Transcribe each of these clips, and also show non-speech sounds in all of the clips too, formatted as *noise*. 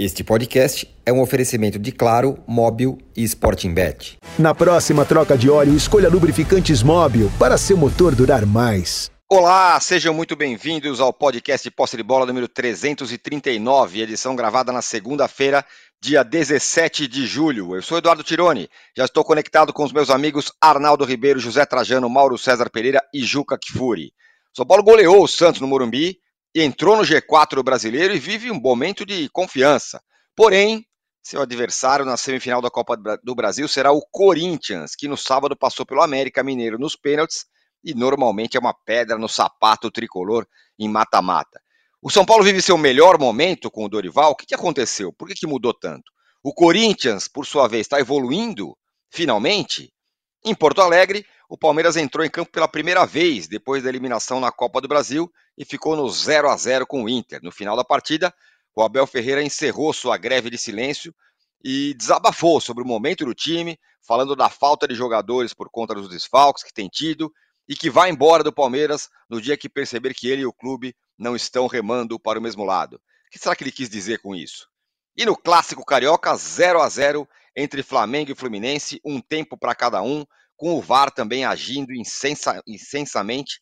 Este podcast é um oferecimento de Claro, Móbil e Sporting Bet. Na próxima troca de óleo, escolha lubrificantes Móbil para seu motor durar mais. Olá, sejam muito bem-vindos ao podcast Posse de Bola número 339, edição gravada na segunda-feira, dia 17 de julho. Eu sou Eduardo Tironi, já estou conectado com os meus amigos Arnaldo Ribeiro, José Trajano, Mauro César Pereira e Juca Kfouri. São Paulo goleou o Santos no Morumbi entrou no G4 brasileiro e vive um momento de confiança. Porém, seu adversário na semifinal da Copa do Brasil será o Corinthians, que no sábado passou pelo América Mineiro nos pênaltis e normalmente é uma pedra no sapato tricolor em mata-mata. O São Paulo vive seu melhor momento com o Dorival. O que, aconteceu? Por que, que mudou tanto? O Corinthians, por sua vez, está evoluindo finalmente. Em Porto Alegre, o Palmeiras entrou em campo pela primeira vez depois da eliminação na Copa do Brasil e ficou no 0 a 0 com o Inter. No final da partida, o Abel Ferreira encerrou sua greve de silêncio e desabafou sobre o momento do time, falando da falta de jogadores por conta dos desfalques que tem tido e que vai embora do Palmeiras no dia que perceber que ele e o clube não estão remando para o mesmo lado. O que será que ele quis dizer com isso? E no clássico carioca, 0 a 0 entre Flamengo e Fluminense, um tempo para cada um, com o VAR também agindo insensa, insensamente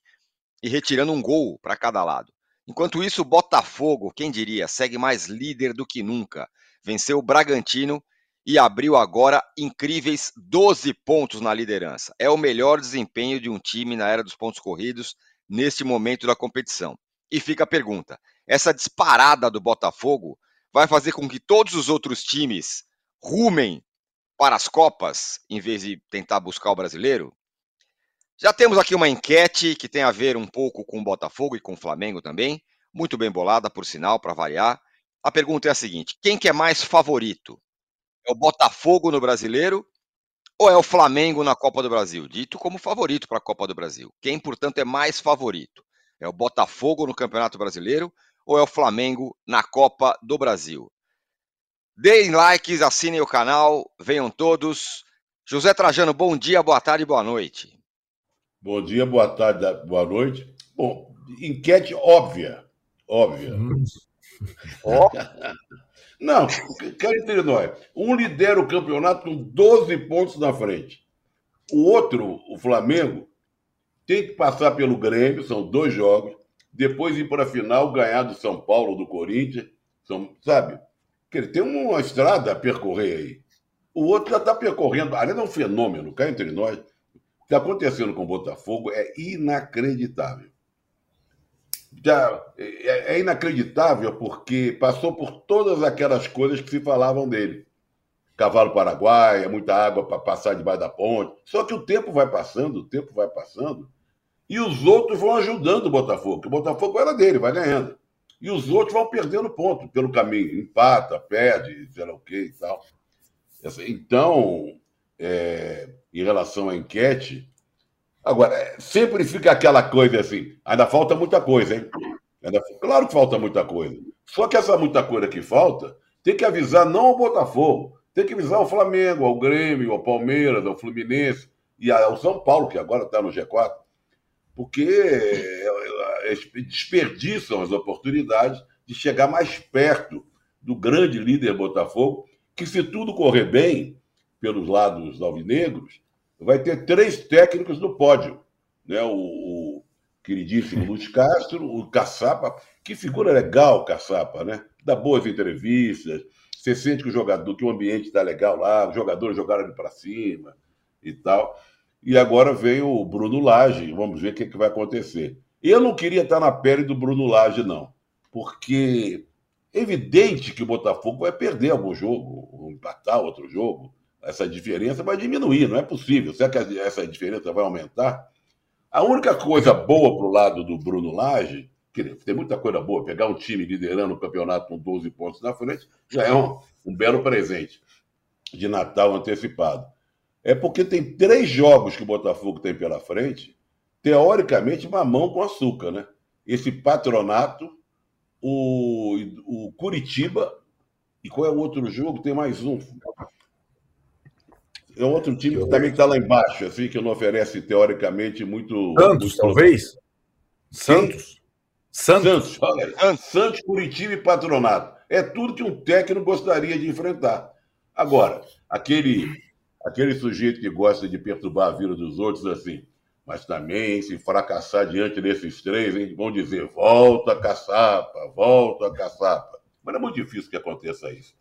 e retirando um gol para cada lado. Enquanto isso, o Botafogo, quem diria, segue mais líder do que nunca. Venceu o Bragantino e abriu agora incríveis 12 pontos na liderança. É o melhor desempenho de um time na era dos pontos corridos neste momento da competição. E fica a pergunta: essa disparada do Botafogo vai fazer com que todos os outros times rumem para as Copas, em vez de tentar buscar o brasileiro? Já temos aqui uma enquete que tem a ver um pouco com o Botafogo e com o Flamengo também, muito bem bolada, por sinal, para variar. A pergunta é a seguinte: quem que é mais favorito? É o Botafogo no brasileiro ou é o Flamengo na Copa do Brasil? Dito como favorito para a Copa do Brasil. Quem, portanto, é mais favorito? É o Botafogo no Campeonato Brasileiro ou é o Flamengo na Copa do Brasil? Deem likes, assinem o canal, venham todos. José Trajano, bom dia, boa tarde, boa noite. Bom dia, boa tarde, boa noite. Bom, enquete óbvia. Óbvia. *laughs* Oh. Não, cá entre nós. Um lidera o campeonato com 12 pontos na frente. O outro, o Flamengo, tem que passar pelo Grêmio, são dois jogos, depois ir para a final, ganhar do São Paulo, do Corinthians, são, sabe? que ele tem uma estrada a percorrer aí. O outro já está percorrendo. Ali é um fenômeno, cá entre nós. Que está acontecendo com o Botafogo é inacreditável. Já, é, é inacreditável porque passou por todas aquelas coisas que se falavam dele. Cavalo paraguaia, muita água para passar debaixo da ponte. Só que o tempo vai passando, o tempo vai passando, e os outros vão ajudando o Botafogo. O Botafogo era dele, vai ganhando e os outros vão perdendo ponto pelo caminho. Empata, perde, sei lá o que e tal. Então, é, em relação à enquete, agora, é, sempre fica aquela coisa assim, ainda falta muita coisa, hein? Ainda, claro que falta muita coisa. Só que essa muita coisa que falta, tem que avisar não ao Botafogo, tem que avisar ao Flamengo, ao Grêmio, ao Palmeiras, ao Fluminense e ao São Paulo, que agora está no G4, porque desperdiçam as oportunidades de chegar mais perto do grande líder Botafogo, que, se tudo correr bem pelos lados alvinegros, vai ter três técnicos no pódio. Né? O, o queridíssimo Luiz Castro, o Caçapa, que figura legal, Caçapa, né? Dá boas entrevistas, você sente que o jogador, que o ambiente está legal lá, os jogadores jogaram ali para cima e tal. E agora vem o Bruno Lage, vamos ver o que, é que vai acontecer. Eu não queria estar na pele do Bruno Lage, não, porque é evidente que o Botafogo vai perder algum jogo, ou empatar outro jogo. Essa diferença vai diminuir, não é possível. Será que essa diferença vai aumentar? A única coisa boa para o lado do Bruno Lage, que tem muita coisa boa, pegar um time liderando o campeonato com 12 pontos na frente, já é um, um belo presente de Natal antecipado. É porque tem três jogos que o Botafogo tem pela frente teoricamente, mamão com açúcar, né? Esse patronato, o, o Curitiba, e qual é o outro jogo? Tem mais um. É um outro time que também está lá embaixo, assim, que não oferece, teoricamente, muito. Santos, muito... talvez? Santos. Santos. Santos, Santos, Curitiba e Patronato. É tudo que um técnico gostaria de enfrentar. Agora, aquele, aquele sujeito que gosta de perturbar a vida dos outros assim, mas também, se fracassar diante desses três, hein, vão dizer: volta a caçapa, volta a caçapa. Mas é muito difícil que aconteça isso.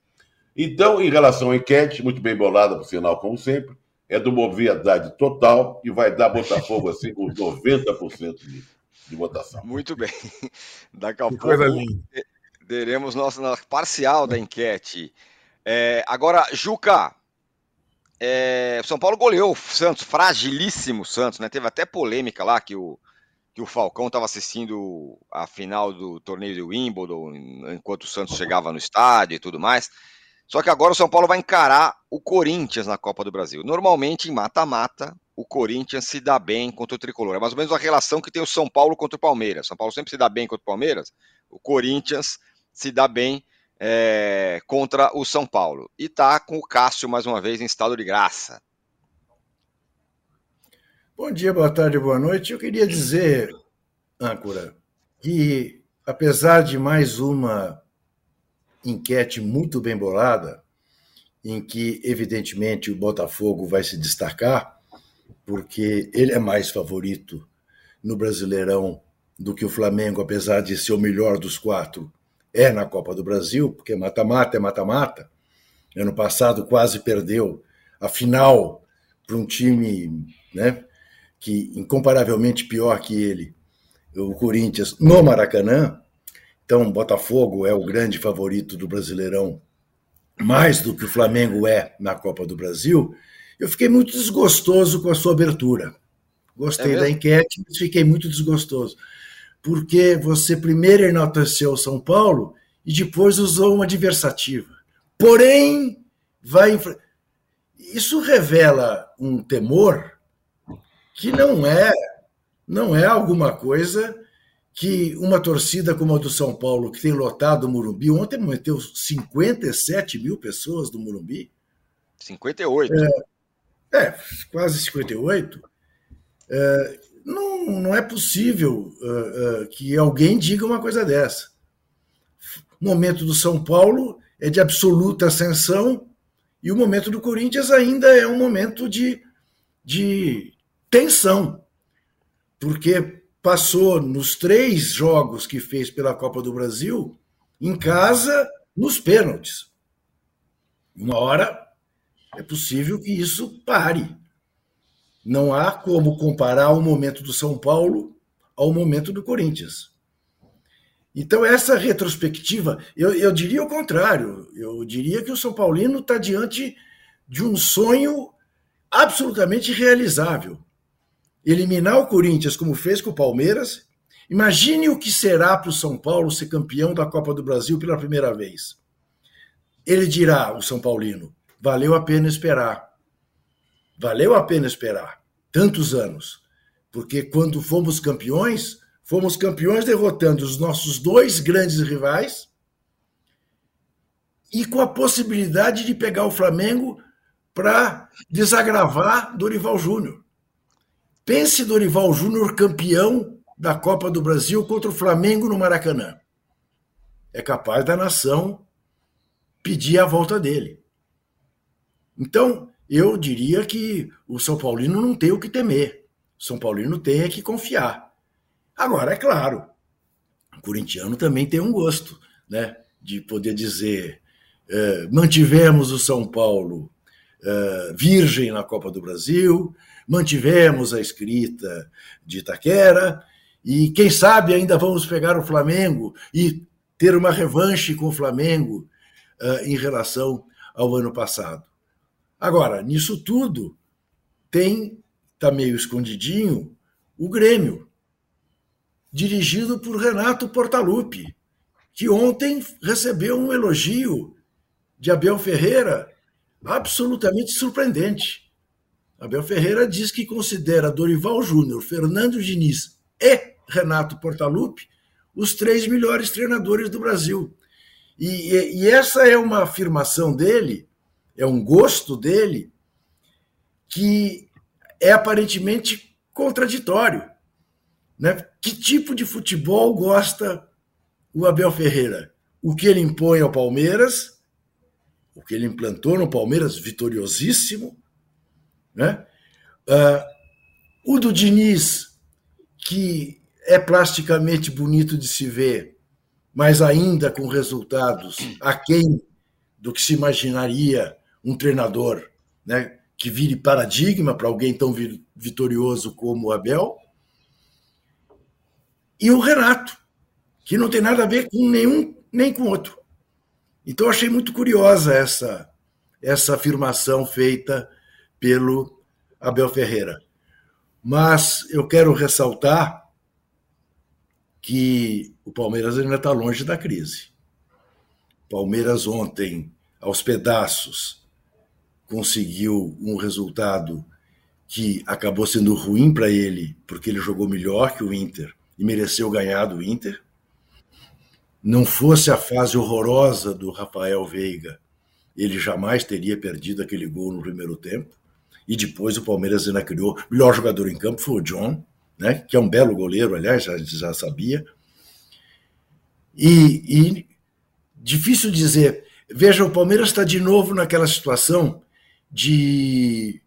Então, em relação à enquete, muito bem bolada, por sinal, como sempre, é de uma obviedade total e vai dar Botafogo assim com 90% de, de votação. Muito bem. *laughs* Daqui a pouco teremos nossa parcial da enquete. É, agora, Juca, é, São Paulo goleou o Santos, fragilíssimo Santos, né? Teve até polêmica lá que o, que o Falcão estava assistindo a final do torneio de Wimbledon enquanto o Santos chegava no estádio e tudo mais. Só que agora o São Paulo vai encarar o Corinthians na Copa do Brasil. Normalmente, em mata-mata, o Corinthians se dá bem contra o Tricolor. É mais ou menos a relação que tem o São Paulo contra o Palmeiras. São Paulo sempre se dá bem contra o Palmeiras. O Corinthians se dá bem é, contra o São Paulo. E tá com o Cássio mais uma vez em estado de graça. Bom dia, boa tarde, boa noite. Eu queria dizer, âncora, que apesar de mais uma enquete muito bem bolada, em que, evidentemente, o Botafogo vai se destacar, porque ele é mais favorito no Brasileirão do que o Flamengo, apesar de ser o melhor dos quatro, é na Copa do Brasil, porque mata-mata é mata-mata. Ano passado quase perdeu a final para um time né, que incomparavelmente pior que ele, o Corinthians, no Maracanã. Então, Botafogo é o grande favorito do Brasileirão, mais do que o Flamengo é na Copa do Brasil. Eu fiquei muito desgostoso com a sua abertura. Gostei é da enquete, mas fiquei muito desgostoso. Porque você primeiro enalteceu o São Paulo e depois usou uma adversativa. Porém, vai. Isso revela um temor que não é não é alguma coisa que uma torcida como a do São Paulo, que tem lotado o Murumbi, ontem meteu 57 mil pessoas do Murumbi. 58. É, é quase 58. É, não, não é possível uh, uh, que alguém diga uma coisa dessa. O momento do São Paulo é de absoluta ascensão e o momento do Corinthians ainda é um momento de, de tensão, porque passou nos três jogos que fez pela Copa do Brasil, em casa, nos pênaltis. Uma hora é possível que isso pare. Não há como comparar o momento do São Paulo ao momento do Corinthians. Então, essa retrospectiva, eu, eu diria o contrário. Eu diria que o São Paulino está diante de um sonho absolutamente realizável eliminar o Corinthians como fez com o Palmeiras, imagine o que será para o São Paulo ser campeão da Copa do Brasil pela primeira vez. Ele dirá, o São Paulino, valeu a pena esperar. Valeu a pena esperar tantos anos, porque quando fomos campeões, fomos campeões derrotando os nossos dois grandes rivais e com a possibilidade de pegar o Flamengo para desagravar Dorival Júnior. Pense Dorival Júnior campeão da Copa do Brasil contra o Flamengo no Maracanã. É capaz da nação pedir a volta dele. Então, eu diria que o São Paulino não tem o que temer. O São Paulino tem é que confiar. Agora, é claro, o corintiano também tem um gosto, né? De poder dizer: é, mantivemos o São Paulo é, virgem na Copa do Brasil, mantivemos a escrita de Itaquera e, quem sabe, ainda vamos pegar o Flamengo e ter uma revanche com o Flamengo uh, em relação ao ano passado. Agora, nisso tudo, tem, está meio escondidinho, o Grêmio, dirigido por Renato Portaluppi, que ontem recebeu um elogio de Abel Ferreira absolutamente surpreendente. Abel Ferreira diz que considera Dorival Júnior, Fernando Diniz e Renato Portaluppi os três melhores treinadores do Brasil. E, e, e, essa é uma afirmação dele, é um gosto dele, que é aparentemente contraditório. Né? Que tipo de futebol gosta o Abel Ferreira? o que ele impõe ao Palmeiras, o que ele implantou no Palmeiras, vitoriosíssimo, né? Uh, o do Diniz, que é plasticamente bonito de se ver, mas ainda com resultados aquém do que se imaginaria um treinador né, que vire paradigma para alguém tão vitorioso como o Abel. E o Renato, que não tem nada a ver com nenhum nem com outro. Então achei muito curiosa essa essa afirmação feita pelo Abel Ferreira. Mas eu quero ressaltar que o Palmeiras ainda está longe da crise. Palmeiras ontem, aos pedaços, conseguiu um resultado que acabou sendo ruim para ele, porque ele jogou melhor que o Inter e mereceu ganhar do Inter. Não fosse a fase horrorosa do Rafael Veiga, ele jamais teria perdido aquele gol no primeiro tempo. E depois o Palmeiras ainda criou. O melhor jogador em campo foi o John, né? que é um belo goleiro, aliás, já, já sabia. E, e difícil dizer. Veja, o Palmeiras está de novo naquela situação de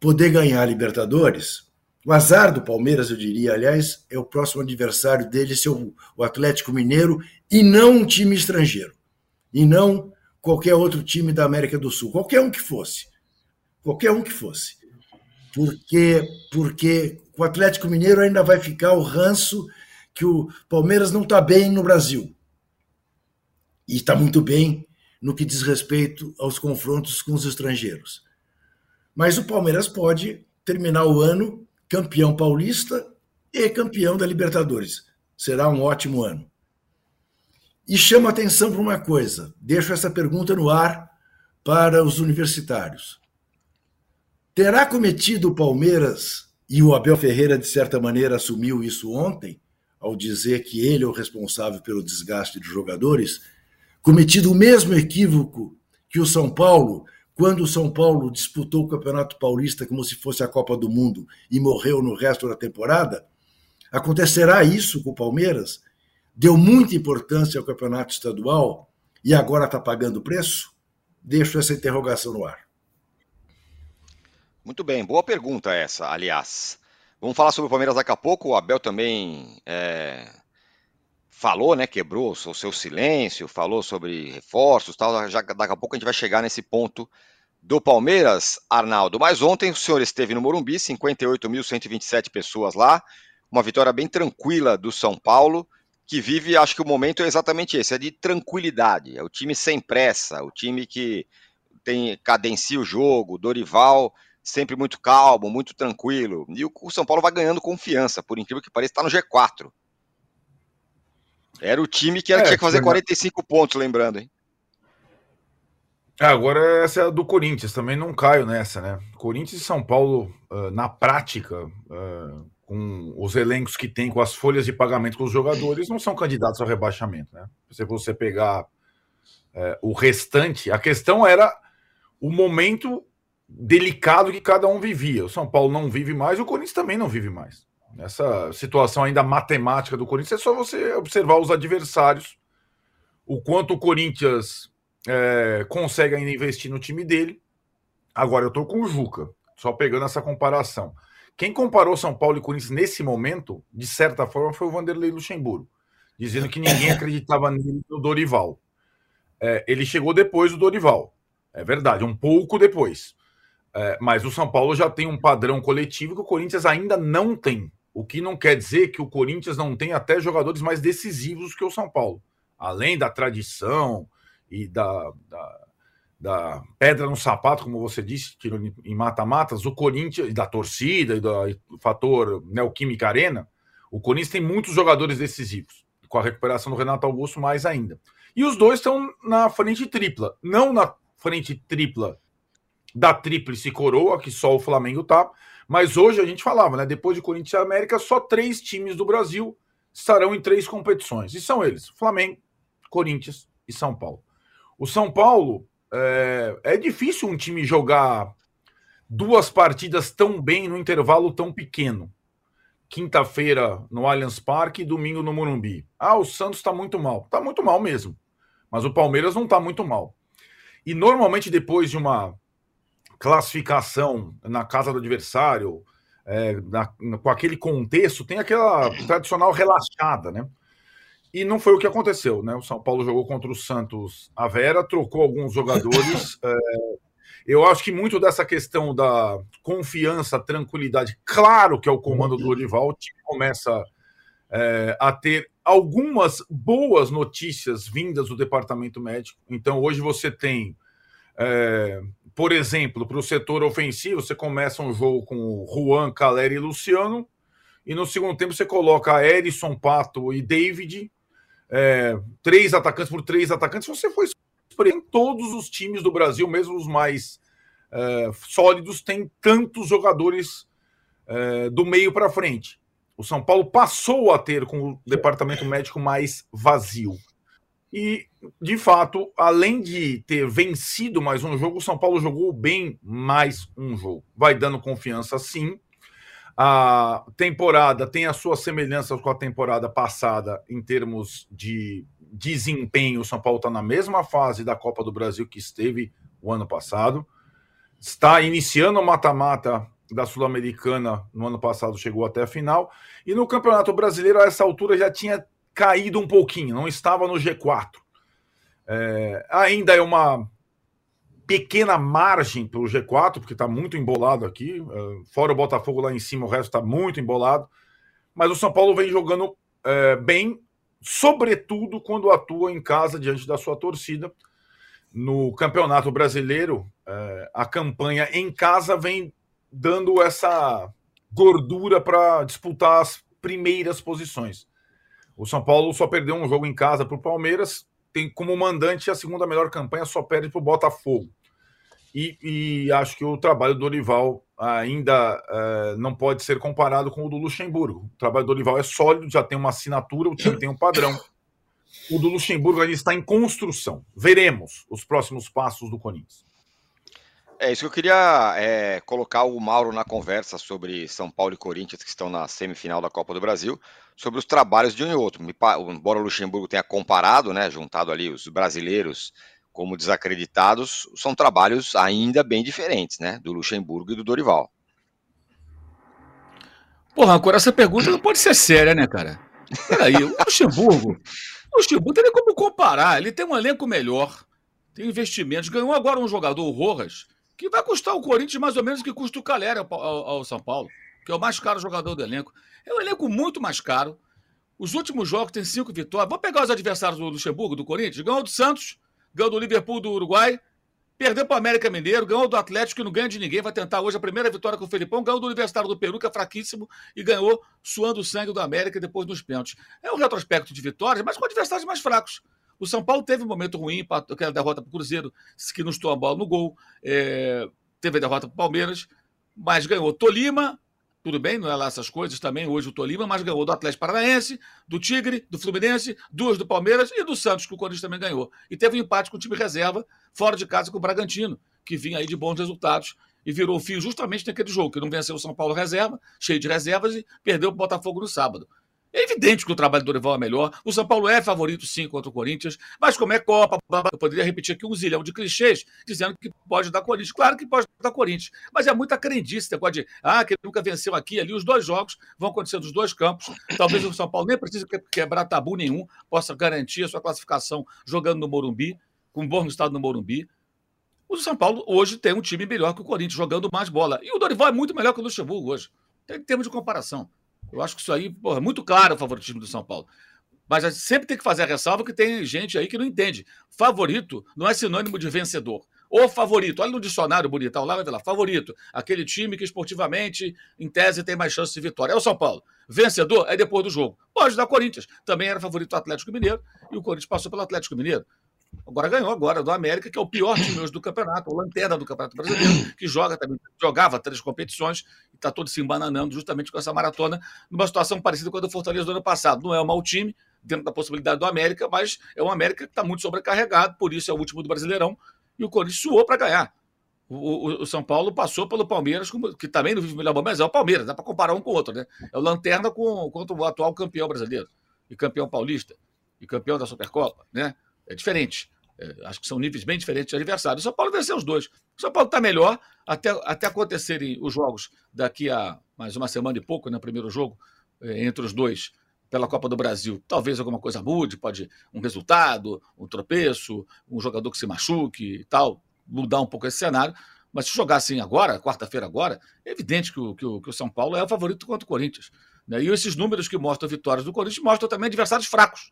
poder ganhar a Libertadores. O azar do Palmeiras, eu diria, aliás, é o próximo adversário dele ser o, Atlético Mineiro e não um time estrangeiro. E não qualquer outro time da América do Sul, qualquer um que fosse. Qualquer um que fosse. Porque, porque o Atlético Mineiro ainda vai ficar o ranço que o Palmeiras não está bem no Brasil. E está muito bem no que diz respeito aos confrontos com os estrangeiros. Mas o Palmeiras pode terminar o ano campeão paulista e campeão da Libertadores. Será um ótimo ano. E chamo atenção para uma coisa, deixo essa pergunta no ar para os universitários. Terá cometido o Palmeiras, e o Abel Ferreira, de certa maneira, assumiu isso ontem, ao dizer que ele é o responsável pelo desgaste de jogadores, cometido o mesmo equívoco que o São Paulo, quando o São Paulo disputou o Campeonato Paulista como se fosse a Copa do Mundo e morreu no resto da temporada? Acontecerá isso com o Palmeiras? Deu muita importância ao campeonato estadual e agora está pagando preço? Deixo essa interrogação no ar. Muito bem, boa pergunta essa, aliás. Vamos falar sobre o Palmeiras daqui a pouco. O Abel também é, falou, né? Quebrou o seu silêncio, falou sobre reforços tal. Já, daqui a pouco a gente vai chegar nesse ponto do Palmeiras, Arnaldo. Mas ontem o senhor esteve no Morumbi, 58.127 pessoas lá. Uma vitória bem tranquila do São Paulo, que vive, acho que o momento é exatamente esse, é de tranquilidade. É o time sem pressa, o time que tem cadencia o jogo, Dorival sempre muito calmo, muito tranquilo. E o, São Paulo vai ganhando confiança, por incrível que pareça, está no G4. Era o time que era, é, tinha que fazer 45 pontos, lembrando, hein? É, agora essa é do Corinthians, também não caio nessa, né? Corinthians e São Paulo, uh, na prática, uh, com os elencos que tem, com as folhas de pagamento com os jogadores, não são candidatos ao rebaixamento, né? Se você pegar uh, o restante, a questão era o momento delicado que cada um vivia. O São Paulo não vive mais, o Corinthians também não vive mais. Essa situação ainda matemática do Corinthians é só você observar os adversários, o quanto o Corinthians é, consegue ainda investir no time dele. Agora eu tô com o Juca, só pegando essa comparação. Quem comparou São Paulo e Corinthians nesse momento, de certa forma, foi o Vanderlei Luxemburgo, dizendo que ninguém *laughs* acreditava nele no Dorival. É, ele chegou depois do Dorival, é verdade, um pouco depois. É, mas o São Paulo já tem um padrão coletivo que o Corinthians ainda não tem. O que não quer dizer que o Corinthians não tem até jogadores mais decisivos que o São Paulo. Além da tradição e da, da, da pedra no sapato, como você disse, em mata-matas, o Corinthians, da torcida e do fator Neoquímica Arena, o Corinthians tem muitos jogadores decisivos. Com a recuperação do Renato Augusto, mais ainda. E os dois estão na frente tripla. Não na frente tripla da tríplice coroa, que só o Flamengo tá. Mas hoje a gente falava, né? Depois de Corinthians e América, só três times do Brasil estarão em três competições. E são eles: Flamengo, Corinthians e São Paulo. O São Paulo é, é difícil um time jogar duas partidas tão bem no intervalo tão pequeno. Quinta-feira no Allianz Parque e domingo no Morumbi. Ah, o Santos está muito mal. Está muito mal mesmo. Mas o Palmeiras não está muito mal. E normalmente, depois de uma classificação na casa do adversário, é, na, com aquele contexto, tem aquela tradicional relaxada, né? E não foi o que aconteceu, né? O São Paulo jogou contra o Santos a Vera, trocou alguns jogadores. *laughs* é, eu acho que muito dessa questão da confiança, tranquilidade, claro que é o comando do Olival, o time começa é, a ter algumas boas notícias vindas do departamento médico. Então, hoje você tem, é, por exemplo, para o setor ofensivo, você começa um jogo com Juan, Caleri e Luciano, e no segundo tempo você coloca Erisson, Pato e David, é, três atacantes por três atacantes. Você foi em todos os times do Brasil, mesmo os mais é, sólidos, tem tantos jogadores é, do meio para frente. O São Paulo passou a ter com o departamento médico mais vazio. E, de fato, além de ter vencido mais um jogo, o São Paulo jogou bem mais um jogo. Vai dando confiança, sim. A temporada tem as suas semelhanças com a temporada passada em termos de desempenho. O São Paulo está na mesma fase da Copa do Brasil que esteve o ano passado. Está iniciando o mata-mata da Sul-Americana no ano passado chegou até a final. E no Campeonato Brasileiro, a essa altura, já tinha caído um pouquinho, não estava no G4. É, ainda é uma pequena margem para o G4, porque está muito embolado aqui. É, fora o Botafogo lá em cima, o resto está muito embolado. Mas o São Paulo vem jogando é, bem, sobretudo quando atua em casa diante da sua torcida. No Campeonato Brasileiro, é, a campanha em casa vem dando essa gordura para disputar as primeiras posições. O São Paulo só perdeu um jogo em casa para o Palmeiras, tem como mandante a segunda melhor campanha, só perde para o Botafogo. E, e, acho que o trabalho do Dorival ainda uh, não pode ser comparado com o do Luxemburgo. O trabalho do Dorival é sólido, já tem uma assinatura, o time tem um padrão. O do Luxemburgo ainda está em construção. Veremos os próximos passos do Corinthians. É isso que eu queria é, colocar o Mauro na conversa sobre São Paulo e Corinthians, que estão na semifinal da Copa do Brasil, sobre os trabalhos de um e outro. Embora o Luxemburgo tenha comparado, né, juntado ali os brasileiros como desacreditados, são trabalhos ainda bem diferentes, né, do Luxemburgo e do Dorival. Porra, agora essa pergunta não pode ser séria, né, cara? Peraí, o Luxemburgo, o Luxemburgo tem como comparar, ele tem um elenco melhor, tem investimentos, ganhou agora um jogador, o Rojas, que vai custar o Corinthians mais ou menos que custa o Calera ao, ao, ao, São Paulo, que é o mais caro jogador do elenco. É um elenco muito mais caro. Os últimos jogos tem cinco vitórias. Vamos pegar os adversários do Luxemburgo, do Corinthians. Ganhou do Santos, ganhou do Liverpool do Uruguai, perdeu para o América Mineiro, ganhou do Atlético, que não ganha de ninguém. Vai tentar hoje a primeira vitória com o Felipão. Ganhou do Universitário do Peru, que é fraquíssimo, e ganhou suando o sangue do América depois dos pênaltis. É um retrospecto de vitórias, mas com adversários mais fracos. O São Paulo teve um momento ruim, aquela derrota para o Cruzeiro, que não estou a bola no gol. É, teve a derrota para o Palmeiras, mas ganhou Tolima, tudo bem, não é lá essas coisas também, hoje o Tolima, mas ganhou do Atlético Paranaense, do Tigre, do Fluminense, duas do Palmeiras e do Santos, que o Corinthians também ganhou. E teve um empate com o time reserva, fora de casa com o Bragantino, que vinha aí de bons resultados e virou fio justamente naquele jogo, que não venceu o São Paulo reserva, cheio de reservas, e perdeu o Botafogo no sábado. É evidente que o trabalho do Dorival é melhor. O São Paulo é favorito, sim, contra o Corinthians. Mas como é Copa, eu poderia repetir aqui um zilhão de clichês dizendo que pode dar Corinthians. Claro que pode dar Corinthians. Mas é muita crendice. Pode, ah, que ele nunca venceu aqui ali. Os dois jogos vão acontecer nos dois campos. Talvez o São Paulo nem precise quebrar tabu nenhum, possa garantir a sua classificação jogando no Morumbi, com um bom resultado no Morumbi. O São Paulo hoje tem um time melhor que o Corinthians, jogando mais bola. E o Dorival é muito melhor que o Luxemburgo hoje. Em termos de comparação. Eu acho que isso aí, porra, é muito claro o favoritismo do São Paulo. Mas a gente sempre tem que fazer a ressalva que tem gente aí que não entende. Favorito não é sinônimo de vencedor. O favorito, olha no dicionário bonitão lá, vai ver lá, favorito, aquele time que esportivamente, em tese, tem mais chance de vitória. É o São Paulo. Vencedor é depois do jogo. Pode dar Corinthians. Também era favorito do Atlético Mineiro e o Corinthians passou pelo Atlético Mineiro. Agora ganhou agora do América, que é o pior time hoje do campeonato, o lanterna do Campeonato Brasileiro, que joga também, jogava três competições e está todo se embananando justamente com essa maratona, numa situação parecida com a do Fortaleza do ano passado. Não é um mau time, dentro da possibilidade do América, mas é um América que está muito sobrecarregado, por isso é o último do Brasileirão, e o Corinthians suou para ganhar. O, o, o, São Paulo passou pelo Palmeiras, que também não vive melhor mas é o Palmeiras, dá para comparar um com o outro, né? É o Lanterna com, contra o atual campeão brasileiro, e campeão paulista, e campeão da Supercopa, né? É diferente. É, acho que são níveis bem diferentes de adversários. O São Paulo venceu os dois. O São Paulo está melhor até, até acontecerem os jogos daqui a mais uma semana e pouco, no né, primeiro jogo, é, entre os dois pela Copa do Brasil. Talvez alguma coisa mude, pode um resultado, um tropeço, um jogador que se machuque e tal, mudar um pouco esse cenário. Mas se jogar assim agora, quarta-feira agora, é evidente que o, que, o, que o São Paulo é o favorito contra o Corinthians. Né? E esses números que mostram vitórias do Corinthians mostram também adversários fracos.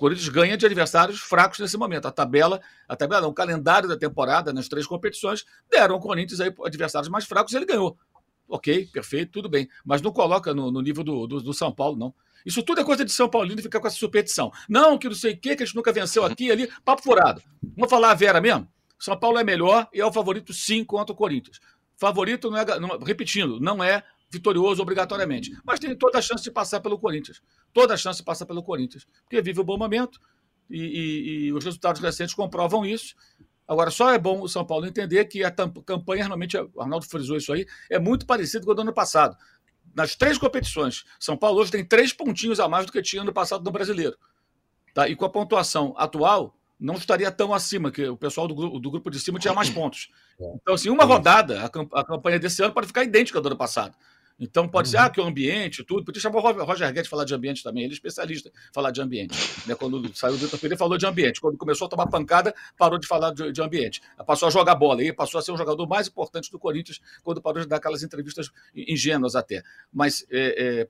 Corinthians ganha de adversários fracos nesse momento. A tabela, a tabela, o calendário da temporada nas três competições deram ao Corinthians aí adversários mais fracos e ele ganhou. Ok, perfeito, tudo bem. Mas não coloca no, no nível do, do, do, São Paulo, não. Isso tudo é coisa de São Paulino ficar com essa superstição. Não, que não sei o quê, que a gente nunca venceu aqui ali. Papo furado. Vamos falar a Vera mesmo? São Paulo é melhor e é o favorito sim contra o Corinthians. Favorito não é, não, repetindo, não é vitorioso obrigatoriamente, mas tem toda a chance de passar pelo Corinthians. Toda a chance de passar pelo Corinthians, porque vive um bom momento e, e, e os resultados recentes comprovam isso. Agora, só é bom o São Paulo entender que a campanha, realmente, o Arnaldo frisou isso aí, é muito parecido com o do ano passado. Nas três competições, São Paulo hoje tem três pontinhos a mais do que tinha no passado no brasileiro. Tá? E com a pontuação atual, não estaria tão acima, que o pessoal do, do grupo de cima tinha mais pontos. É. Então, assim, uma rodada, a, campanha desse ano pode ficar idêntica do ano passado. Então pode uhum. ser, ah, que o ambiente, tudo. Podia chamar o Roger Guedes falar de ambiente também, ele é especialista em falar de ambiente. Né? Quando saiu do Pereira, falou de ambiente. Quando começou a tomar pancada, parou de falar de, de ambiente. Passou a jogar bola e passou a ser um jogador mais importante do Corinthians quando parou de dar aquelas entrevistas ingênuas até. Mas é, é,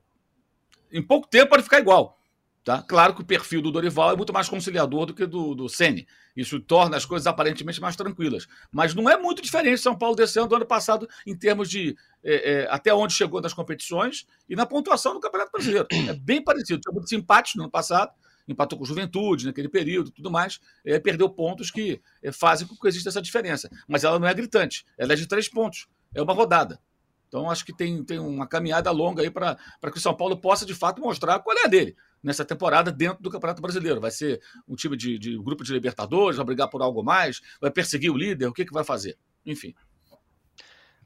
em pouco tempo pode ficar igual. Tá? Claro que o perfil do Dorival é muito mais conciliador do que do, do Sene. Isso torna as coisas aparentemente mais tranquilas. Mas não é muito diferente São Paulo desse ano do ano passado em termos de é, é, até onde chegou nas competições e na pontuação do Campeonato Brasileiro. É bem parecido. Tinha muitos empates no ano passado, empatou com Juventude naquele período, tudo mais. É, perdeu pontos que é, fazem com que exista essa diferença. Mas ela não é gritante. Ela é de três pontos. É uma rodada. Então acho que tem, tem uma caminhada longa aí para que o São Paulo possa de fato mostrar qual é a dele nessa temporada dentro do Campeonato Brasileiro. Vai ser um time de, de grupo de Libertadores, vai brigar por algo mais, vai perseguir o líder, o que, que vai fazer? Enfim.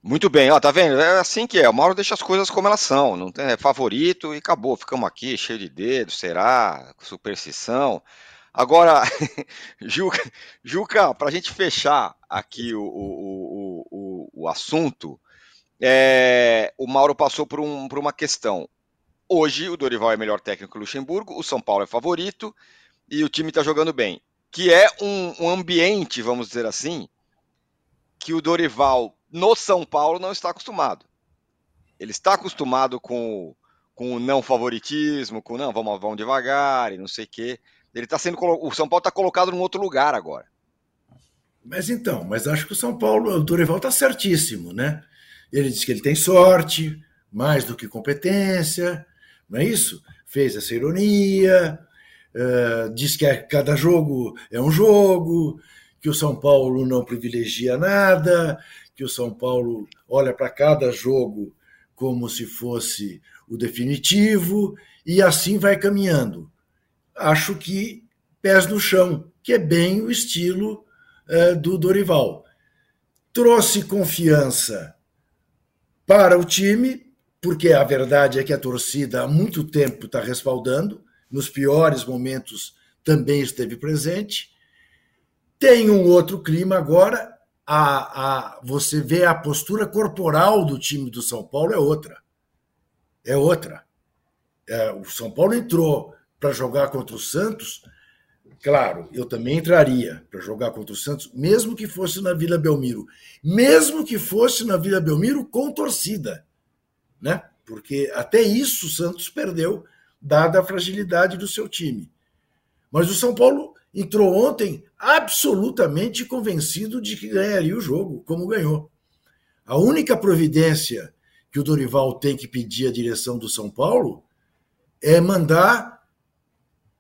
Muito bem, ó, tá vendo? É assim que é. O Mauro deixa as coisas como elas são. Não tem é favorito e acabou. Ficamos aqui cheio de dedos, será? Superstição. Agora, *laughs* Juca, Juca para a gente fechar aqui o, o, o, o, assunto, é, o Mauro passou por, um, por uma questão. Hoje o Dorival é melhor técnico que o Luxemburgo, o São Paulo é favorito e o time está jogando bem. Que é um, um, ambiente, vamos dizer assim, que o Dorival no São Paulo não está acostumado. Ele está acostumado com, com o não favoritismo, com não, vamos, vamos devagar e não sei o quê. Ele está sendo. O São Paulo está colocado num outro lugar agora. Mas então, mas acho que o São Paulo, o Dorival está certíssimo, né? Ele diz que ele tem sorte, mais do que competência, não é isso? Fez essa ironia, uh, diz que cada jogo é um jogo, que o São Paulo não privilegia nada, que o São Paulo olha para cada jogo como se fosse o definitivo, e assim vai caminhando. Acho que pés no chão, que é bem o estilo uh, do Dorival. Trouxe confiança para o time, porque a verdade é que a torcida há muito tempo está respaldando, nos piores momentos também esteve presente. Tem um outro clima agora, a, a, você vê a postura corporal do time do São Paulo é outra. É outra. É, o São Paulo entrou para jogar contra o Santos. Claro, eu também entraria para jogar contra o Santos, mesmo que fosse na Vila Belmiro. Mesmo que fosse na Vila Belmiro com torcida né? Porque até isso o Santos perdeu, dada a fragilidade do seu time. Mas o São Paulo entrou ontem absolutamente convencido de que ganharia o jogo, como ganhou. A única providência que o Dorival tem que pedir à direção do São Paulo é mandar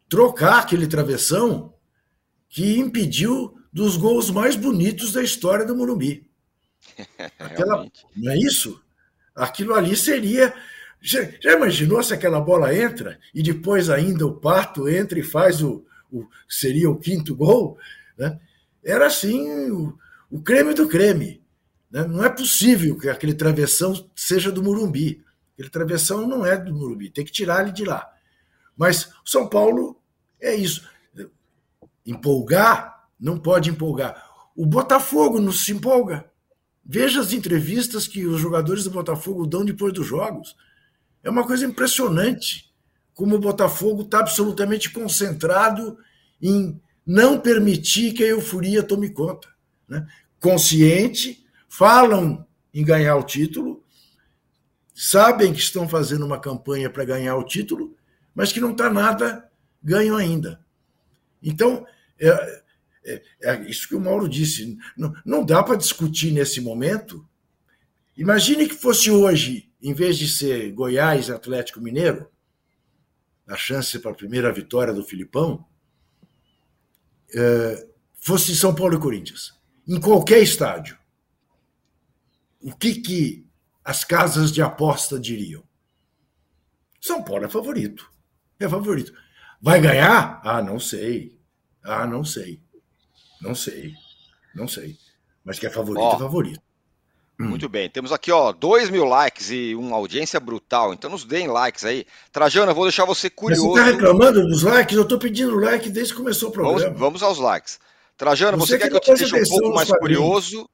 trocar aquele travessão que impediu dos gols mais bonitos da história do Morumbi. *laughs* Aquela, não é isso? Aquilo ali seria. Já, já, imaginou se aquela bola entra e depois ainda o Pato entra e faz o. o seria o quinto gol? Né? Era assim o, o creme do creme. Né? Não é possível que aquele travessão seja do Murumbi. Aquele travessão não é do Murumbi, tem que tirar ele de lá. Mas São Paulo é isso. empolgar, não pode empolgar. O Botafogo não se empolga. Veja as entrevistas que os jogadores do Botafogo dão depois dos jogos. É uma coisa impressionante como o Botafogo está absolutamente concentrado em não permitir que a euforia tome conta. Né? Consciente, falam em ganhar o título, sabem que estão fazendo uma campanha para ganhar o título, mas que não está nada ganho ainda. Então, é, é, é, isso que o Mauro disse. Não, não dá para discutir nesse momento. Imagine que fosse hoje, em vez de ser Goiás Atlético Mineiro, a chance para a primeira vitória do Filipão, é, fosse São Paulo e Corinthians. Em qualquer estádio. O que, que as casas de aposta diriam? São Paulo é favorito. É favorito. Vai ganhar? Ah, não sei. Ah, não sei. Não sei. Não sei. Mas que é favorito, oh. é favorito. Hum. Muito bem, temos aqui ó, 2 mil likes e uma audiência brutal, então nos deem likes aí. Trajano, eu vou deixar você curioso. Mas você tá reclamando dos likes? Eu tô pedindo like desde que começou o programa. Vamos, vamos aos likes. Trajano, você, você quer que, eu te deixe um pouco mais curioso?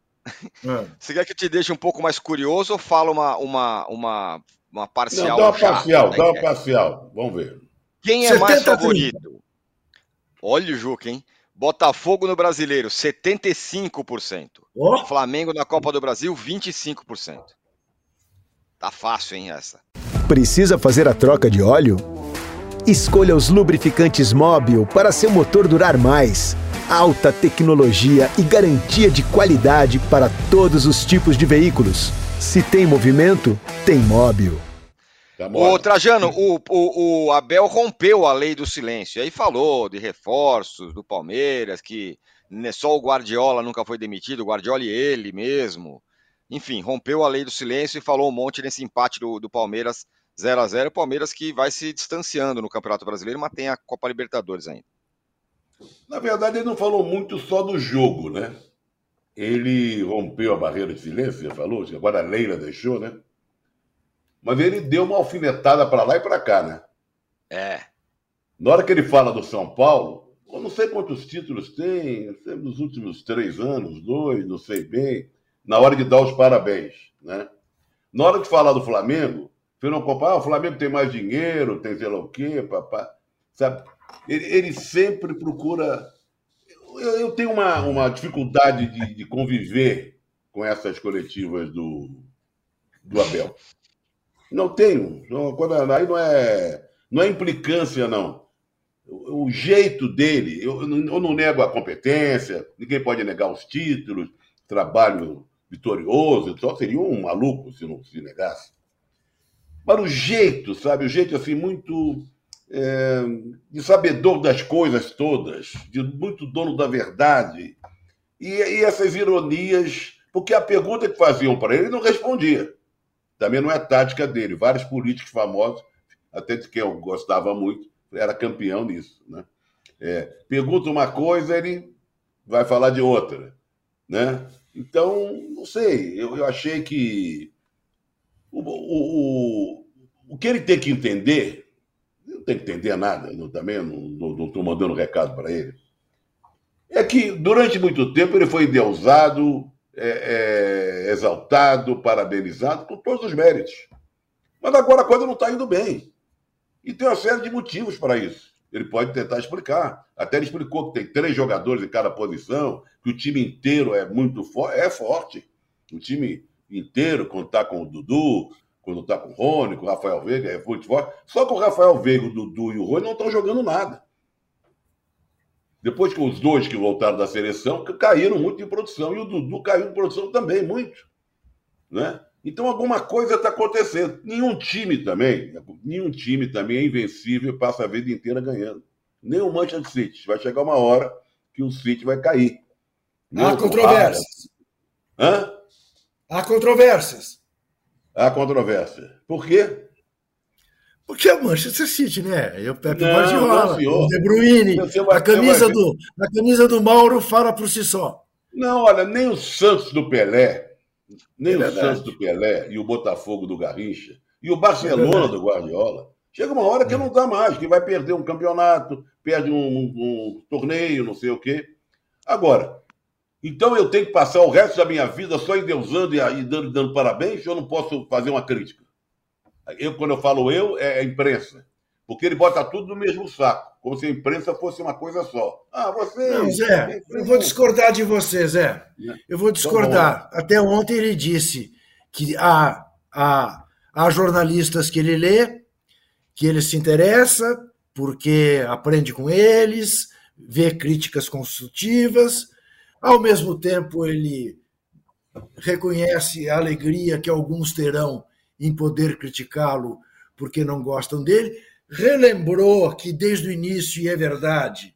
É. *laughs* Você quer que eu te deixe um pouco mais curioso ou fala uma, uma, uma, uma parcial? Não, dá uma parcial, dá uma parcial. Vamos ver. Quem é mais favorito? Olha o Juca, hein? Botafogo no Brasileiro, 75%. Oh. Flamengo na Copa do Brasil, 25%. Tá fácil, hein, essa? Precisa fazer a troca de óleo? Escolha os lubrificantes Móbil para seu motor durar mais. Alta tecnologia e garantia de qualidade para todos os tipos de veículos. Se tem movimento, tem Móbil. Tá Ô, Trajano, o, o, o, Abel rompeu a lei do silêncio. Aí falou de reforços do Palmeiras, que só o Guardiola nunca foi demitido, o Guardiola e ele mesmo. Enfim, rompeu a lei do silêncio e falou um monte nesse empate do, do Palmeiras 0 a 0 O Palmeiras que vai se distanciando no Campeonato Brasileiro, mas tem a Copa Libertadores ainda. Na verdade, ele não falou muito só do jogo, né? Ele rompeu a barreira de silêncio, você falou, agora a Leila deixou, né? Mas ele deu uma alfinetada para lá e para cá, né? É. Na hora que ele fala do São Paulo, eu não sei quantos títulos tem, nos últimos três anos, dois, não sei bem, na hora de dar os parabéns, né? Na hora de falar do Flamengo, não compara, ah, o Flamengo tem mais dinheiro, tem sei lá o quê, papá. Sabe? Ele, ele sempre procura. Eu, eu tenho uma, uma dificuldade de, de conviver com essas coletivas do, do Abel. Não tenho. Quando, aí não é, não é implicância, não. O, o jeito dele, eu, eu, não nego a competência, ninguém pode negar os títulos, trabalho vitorioso, só seria um maluco se não se negasse. Mas o jeito, sabe? O jeito assim, muito. É, de sabedor das coisas todas, de muito dono da verdade. E, e essas ironias, porque a pergunta que faziam para ele, ele não respondia. Também não é tática dele. Vários políticos famosos, até de quem eu gostava muito, era campeão nisso. Né? É, pergunta uma coisa, ele vai falar de outra. Né? Então, não sei, eu, eu achei que o, o, o, o que ele tem que entender, não tem que entender nada, eu também não estou mandando recado para ele, é que durante muito tempo ele foi endeusado, é, é, exaltado, parabenizado, com todos os méritos. Mas agora a coisa não está indo bem. E tem uma série de motivos para isso. Ele pode tentar explicar. Até ele explicou que tem três jogadores em cada posição, que o time inteiro é muito forte. É forte. O time inteiro, quando está com o Dudu, quando está com o Rony, com o Rafael Veiga, é muito forte. Só que o Rafael Veiga, o Dudu e o Rony não estão jogando nada. Depois que os dois que voltaram da seleção caíram muito em produção. E o Dudu caiu em produção também, muito. Né? Então alguma coisa está acontecendo. Nenhum time também, nenhum time também é invencível e passa a vida inteira ganhando. Nem o Manchester City. Vai chegar uma hora que o City vai cair. Há controvérsias. Hã? Há controvérsias. Há controvérsia. Por quê? Porque é o Manchester City, né? É o Pepe não, Guardiola, não, o De Bruyne, a camisa, do, a camisa do Mauro fala por si só. Não, olha, nem o Santos do Pelé, nem é o Santos do Pelé e o Botafogo do Garrincha, e o Barcelona é do Guardiola, Chega uma hora que não dá mais, que vai perder um campeonato, perde um, um, um torneio, não sei o quê. Agora, então eu tenho que passar o resto da minha vida só endeusando e, e dando, dando parabéns, eu não posso fazer uma crítica. Eu, quando eu falo eu, é a imprensa. Porque ele bota tudo no mesmo saco, como se a imprensa fosse uma coisa só. Ah, você. Não, Zé, eu vou discordar de você, Zé. Eu vou discordar. Tá Até ontem ele disse que há, há, há jornalistas que ele lê, que ele se interessa, porque aprende com eles, vê críticas construtivas. Ao mesmo tempo, ele reconhece a alegria que alguns terão em poder criticá-lo porque não gostam dele relembrou que desde o início, e é verdade,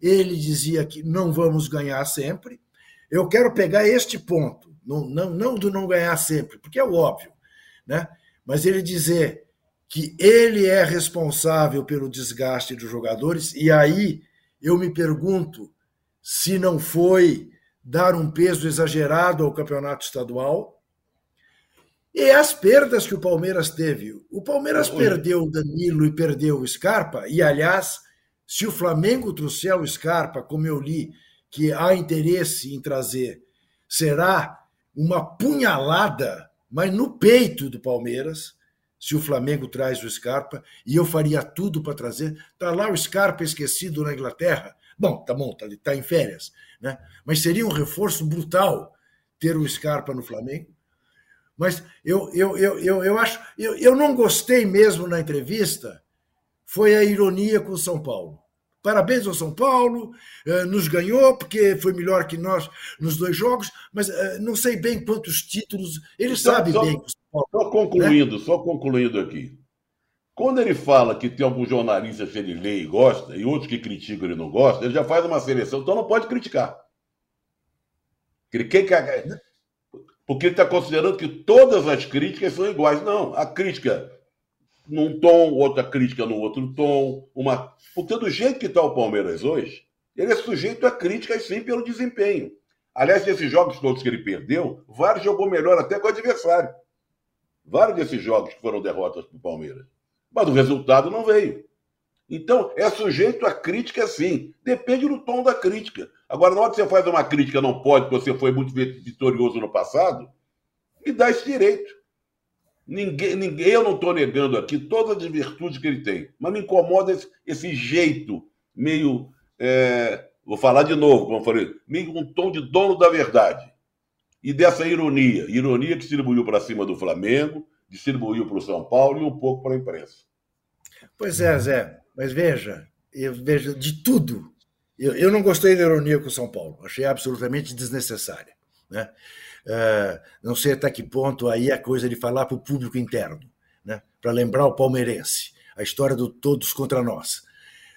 ele dizia que não vamos ganhar sempre. Eu quero pegar este ponto, não, não, não do não ganhar sempre, porque é óbvio, né? mas ele dizer que ele é responsável pelo desgaste dos jogadores, e aí eu me pergunto se não foi dar um peso exagerado ao campeonato estadual, e as perdas que o Palmeiras teve. O Palmeiras Oi. perdeu o Danilo e perdeu o Scarpa, e aliás, se o Flamengo trouxer o Scarpa, como eu li, que há interesse em trazer, será uma punhalada, mas no peito do Palmeiras, se o Flamengo traz o Scarpa, e eu faria tudo para trazer. Está lá o Scarpa esquecido na Inglaterra. Bom, tá bom, tá, tá em férias, né? Mas seria um reforço brutal ter o Scarpa no Flamengo. Mas eu, eu, eu, eu, eu acho. Eu, eu não gostei mesmo na entrevista, foi a ironia com o São Paulo. Parabéns ao São Paulo, eh, nos ganhou porque foi melhor que nós nos dois jogos, mas eh, não sei bem quantos títulos. Ele então, sabe só, bem. Paulo, só concluindo, né? só concluindo aqui. Quando ele fala que tem alguns jornalistas que ele lê e gosta, e outros que criticam ele não gosta, ele já faz uma seleção, então não pode criticar. Quem, quem, porque ele está considerando que todas as críticas são iguais. Não, a crítica num tom, outra crítica no outro tom, uma. Porque do jeito que está o Palmeiras hoje, ele é sujeito a críticas sim pelo desempenho. Aliás, nesses jogos todos que ele perdeu, vários jogou melhor até com o adversário. Vários desses jogos que foram derrotas para o Palmeiras. Mas o resultado não veio. Então, é sujeito a crítica sim. Depende do tom da crítica. Agora, na hora que você faz uma crítica, não pode, porque você foi muito vitorioso no passado, me dá esse direito. Ninguém, ninguém, eu não estou negando aqui todas as virtudes que ele tem, mas me incomoda esse, esse jeito meio. É, vou falar de novo, como eu falei, meio um tom de dono da verdade. E dessa ironia. Ironia que distribuiu para cima do Flamengo, distribuiu para o São Paulo e um pouco para a imprensa. Pois é, Zé. Mas veja, eu vejo de tudo. Eu, eu não gostei da ironia com São Paulo, achei absolutamente desnecessária. Né? Uh, não sei até que ponto aí é coisa de falar para o público interno, né? para lembrar o palmeirense, a história do todos contra nós.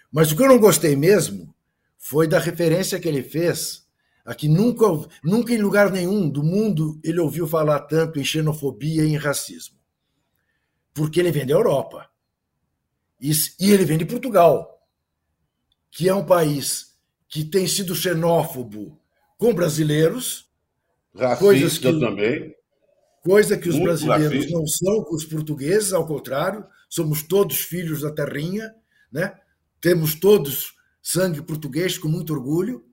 Mas o que eu não gostei mesmo foi da referência que ele fez a que nunca, nunca em lugar nenhum do mundo ele ouviu falar tanto em xenofobia e em racismo. Porque ele vem da Europa. E ele vem de Portugal, que é um país que tem sido xenófobo com brasileiros. Racista coisas que, também. Coisa que os Muito brasileiros racista. não são com os portugueses, ao contrário, somos todos filhos da terrinha, né? temos todos sangue português com muito orgulho.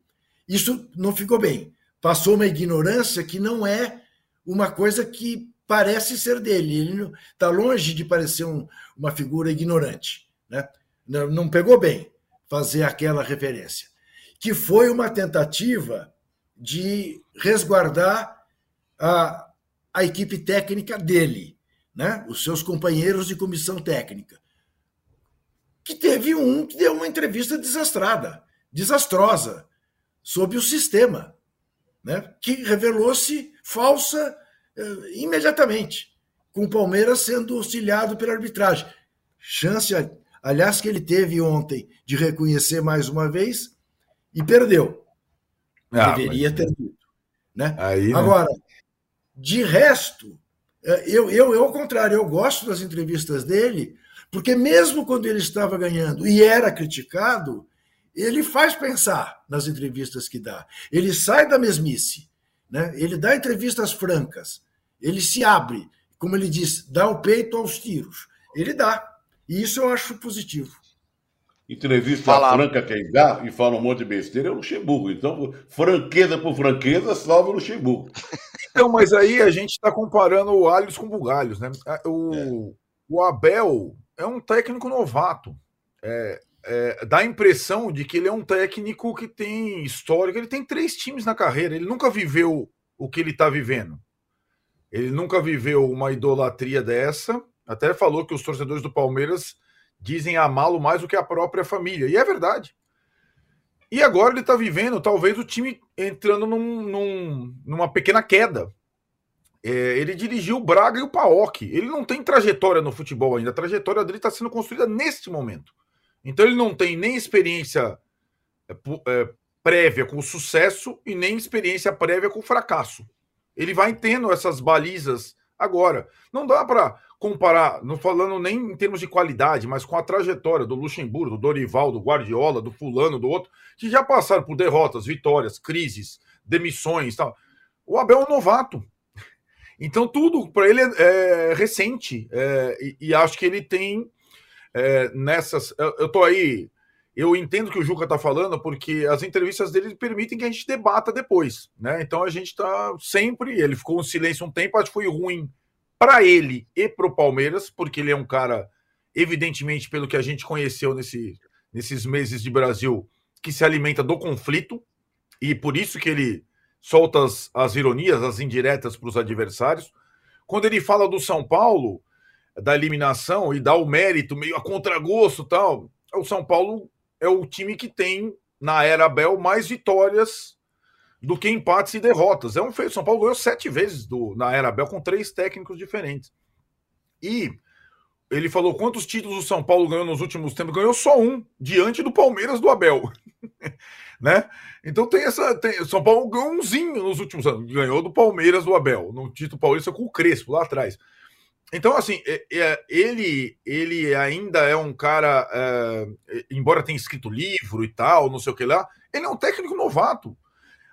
Isso não ficou bem. Passou uma ignorância que não é uma coisa que parece ser dele. Ele está longe de parecer um, uma figura ignorante. Né? Não, não pegou bem fazer aquela referência. Que foi uma tentativa de resguardar a, a equipe técnica dele, né? os seus companheiros de comissão técnica. Que teve um que deu uma entrevista desastrada, desastrosa, sobre o sistema, né? que revelou-se falsa eh, imediatamente, com o Palmeiras sendo auxiliado pela arbitragem. Chance, aliás, que ele teve ontem de reconhecer mais uma vez e perdeu. Ah, Deveria mas... ter dito. Né? Aí, né? Agora, de resto, eh, eu, eu, eu, ao contrário, eu gosto das entrevistas dele, porque mesmo quando ele estava ganhando e era criticado, ele faz pensar nas entrevistas que dá. Ele sai da mesmice, né? ele dá entrevistas francas, ele se abre, como ele diz, dá o peito aos tiros. Ele dá. E isso eu acho positivo. Entrevista Fala. franca quem dá e fala um monte de besteira é o Luxemburgo. Então, franqueza por franqueza, salve o Luxemburgo. *laughs* Então, mas aí a gente está comparando o alhos com bugalhos, né? O, é. o Abel é um técnico novato. É, é, dá a impressão de que ele é um técnico que tem histórico. Ele tem três times na carreira. Ele nunca viveu o que ele está vivendo. Ele nunca viveu uma idolatria dessa. Até falou que os torcedores do Palmeiras dizem amá-lo mais do que a própria família. E é verdade. E agora ele está vivendo, talvez, o time entrando num, num, numa pequena queda. É, ele dirigiu o Braga e o Paok. Ele não tem trajetória no futebol ainda. A trajetória dele está sendo construída neste momento. Então ele não tem nem experiência é, é, prévia com sucesso e nem experiência prévia com fracasso. Ele vai tendo essas balizas agora. Não dá para comparar, não falando nem em termos de qualidade, mas com a trajetória do Luxemburgo, do Dorival, do Guardiola, do fulano, do outro, que já passaram por derrotas, vitórias, crises, demissões, tal. O Abel é um novato. Então tudo para ele é, é recente é, e, e, acho que ele tem é, nessas. Eu, eu tô aí. Eu entendo que o Juca está falando, porque as entrevistas dele permitem que a gente debata depois, né? Então a gente está sempre. Ele ficou em silêncio um tempo, acho que foi ruim para ele e para o Palmeiras, porque ele é um cara, evidentemente, pelo que a gente conheceu nesse, nesses meses de Brasil, que se alimenta do conflito, e por isso que ele solta as, as ironias, as indiretas para os adversários. Quando ele fala do São Paulo, da eliminação e dá o mérito meio a contragosto tal. O São Paulo é o time que tem, na era Bel, mais vitórias do que empates e derrotas. É um feio. São Paulo ganhou sete vezes do, na era Bel com três técnicos diferentes. E ele falou quantos títulos o São Paulo ganhou nos últimos tempos. Ganhou só um, diante do Palmeiras do Abel. *laughs* né? Então tem essa. Tem, São Paulo ganhou umzinho nos últimos anos. Ganhou do Palmeiras do Abel. No título paulista com o Crespo lá atrás. Então, assim, é, é, ele, ele ainda é um cara, é, embora tenha escrito livro e tal, não sei o que lá, ele é um técnico novato.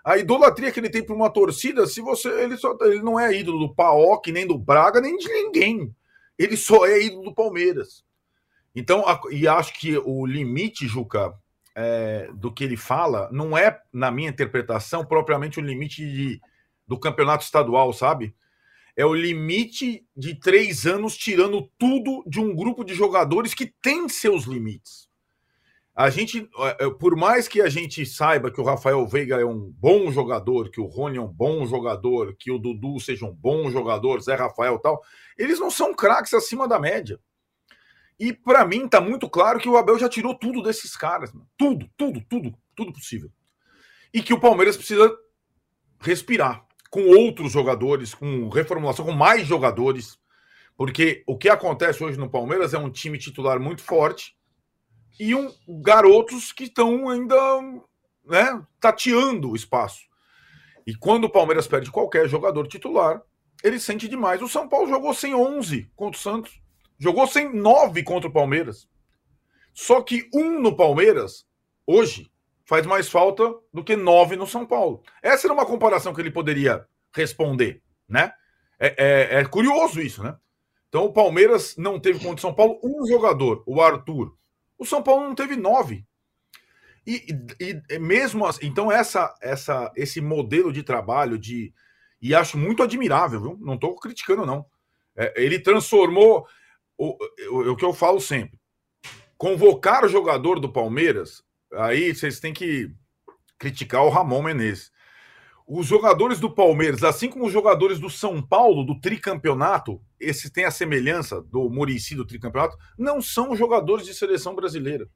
A idolatria que ele tem para uma torcida, se você. Ele, só, ele não é ídolo do Paok, nem do Braga, nem de ninguém. Ele só é ídolo do Palmeiras. Então, a, e acho que o limite, Juca, é, do que ele fala, não é, na minha interpretação, propriamente o limite de, do campeonato estadual, sabe? é o limite de três anos tirando tudo de um grupo de jogadores que tem seus limites. A gente, é, por mais que a gente saiba que o Rafael Veiga é um bom jogador, que o Rony é um bom jogador, que o Dudu seja um bom jogador, Zé Rafael tal, eles não são craques acima da média. E para mim tá muito claro que o Abel já tirou tudo desses caras, mano. tudo, tudo, tudo, tudo possível. E que o Palmeiras precisa respirar com outros jogadores, com reformulação, com mais jogadores. Porque o que acontece hoje no Palmeiras é um time titular muito forte e um garotos que estão ainda né, tateando o espaço. E quando o Palmeiras perde qualquer jogador titular, ele sente demais. O São Paulo jogou sem 11 contra o Santos, jogou sem 9 contra o Palmeiras. Só que um no Palmeiras, hoje, faz mais falta do que nove no São Paulo. Essa era uma comparação que ele poderia responder, né? É, é, é curioso isso, né? Então o Palmeiras não teve contra o São Paulo um jogador, o Arthur. O São Paulo não teve nove. E, e, e mesmo assim, então essa, essa, esse modelo de trabalho de e acho muito admirável, viu? Não estou criticando não. É, ele transformou o, o, o que eu falo sempre. Convocar o jogador do Palmeiras aí vocês têm que criticar o Ramon Menezes. Os jogadores do Palmeiras, assim como os jogadores do São Paulo, do tricampeonato, esse tem a semelhança do Murici do tricampeonato, não são jogadores de seleção brasileira.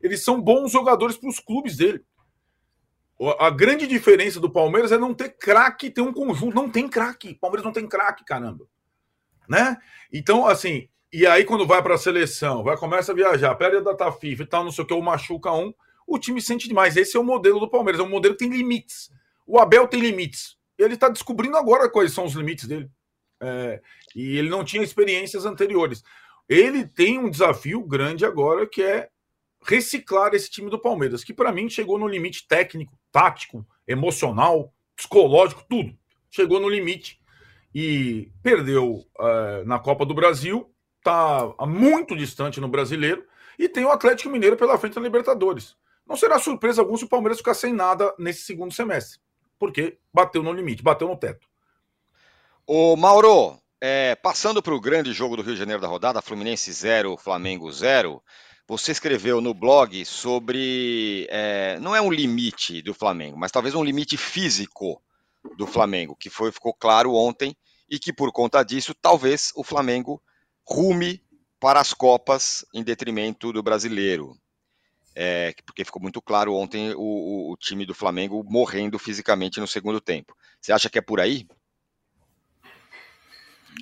Eles são bons jogadores para os clubes dele. A grande diferença do Palmeiras é não ter craque, ter um conjunto. Não tem craque. Palmeiras não tem craque, caramba. Né? Então, assim, e aí quando vai para a seleção, vai começa a viajar, perde a data FIFA e tal, não sei o que, o machuca um o time sente demais. Esse é o modelo do Palmeiras, é um modelo que tem limites. O Abel tem limites. Ele está descobrindo agora quais são os limites dele. É, e ele não tinha experiências anteriores. Ele tem um desafio grande agora que é reciclar esse time do Palmeiras, que para mim chegou no limite técnico, tático, emocional, psicológico, tudo. Chegou no limite e perdeu uh, na Copa do Brasil está muito distante no brasileiro e tem o Atlético Mineiro pela frente na Libertadores. Não será surpresa algum se o Palmeiras ficar sem nada nesse segundo semestre, porque bateu no limite, bateu no teto. Ô Mauro, é, passando para o grande jogo do Rio de Janeiro da rodada, Fluminense 0, Flamengo 0, você escreveu no blog sobre. É, não é um limite do Flamengo, mas talvez um limite físico do Flamengo, que foi, ficou claro ontem, e que por conta disso, talvez o Flamengo rume para as Copas em detrimento do brasileiro. É, porque ficou muito claro ontem o, o, o time do Flamengo morrendo fisicamente no segundo tempo. Você acha que é por aí?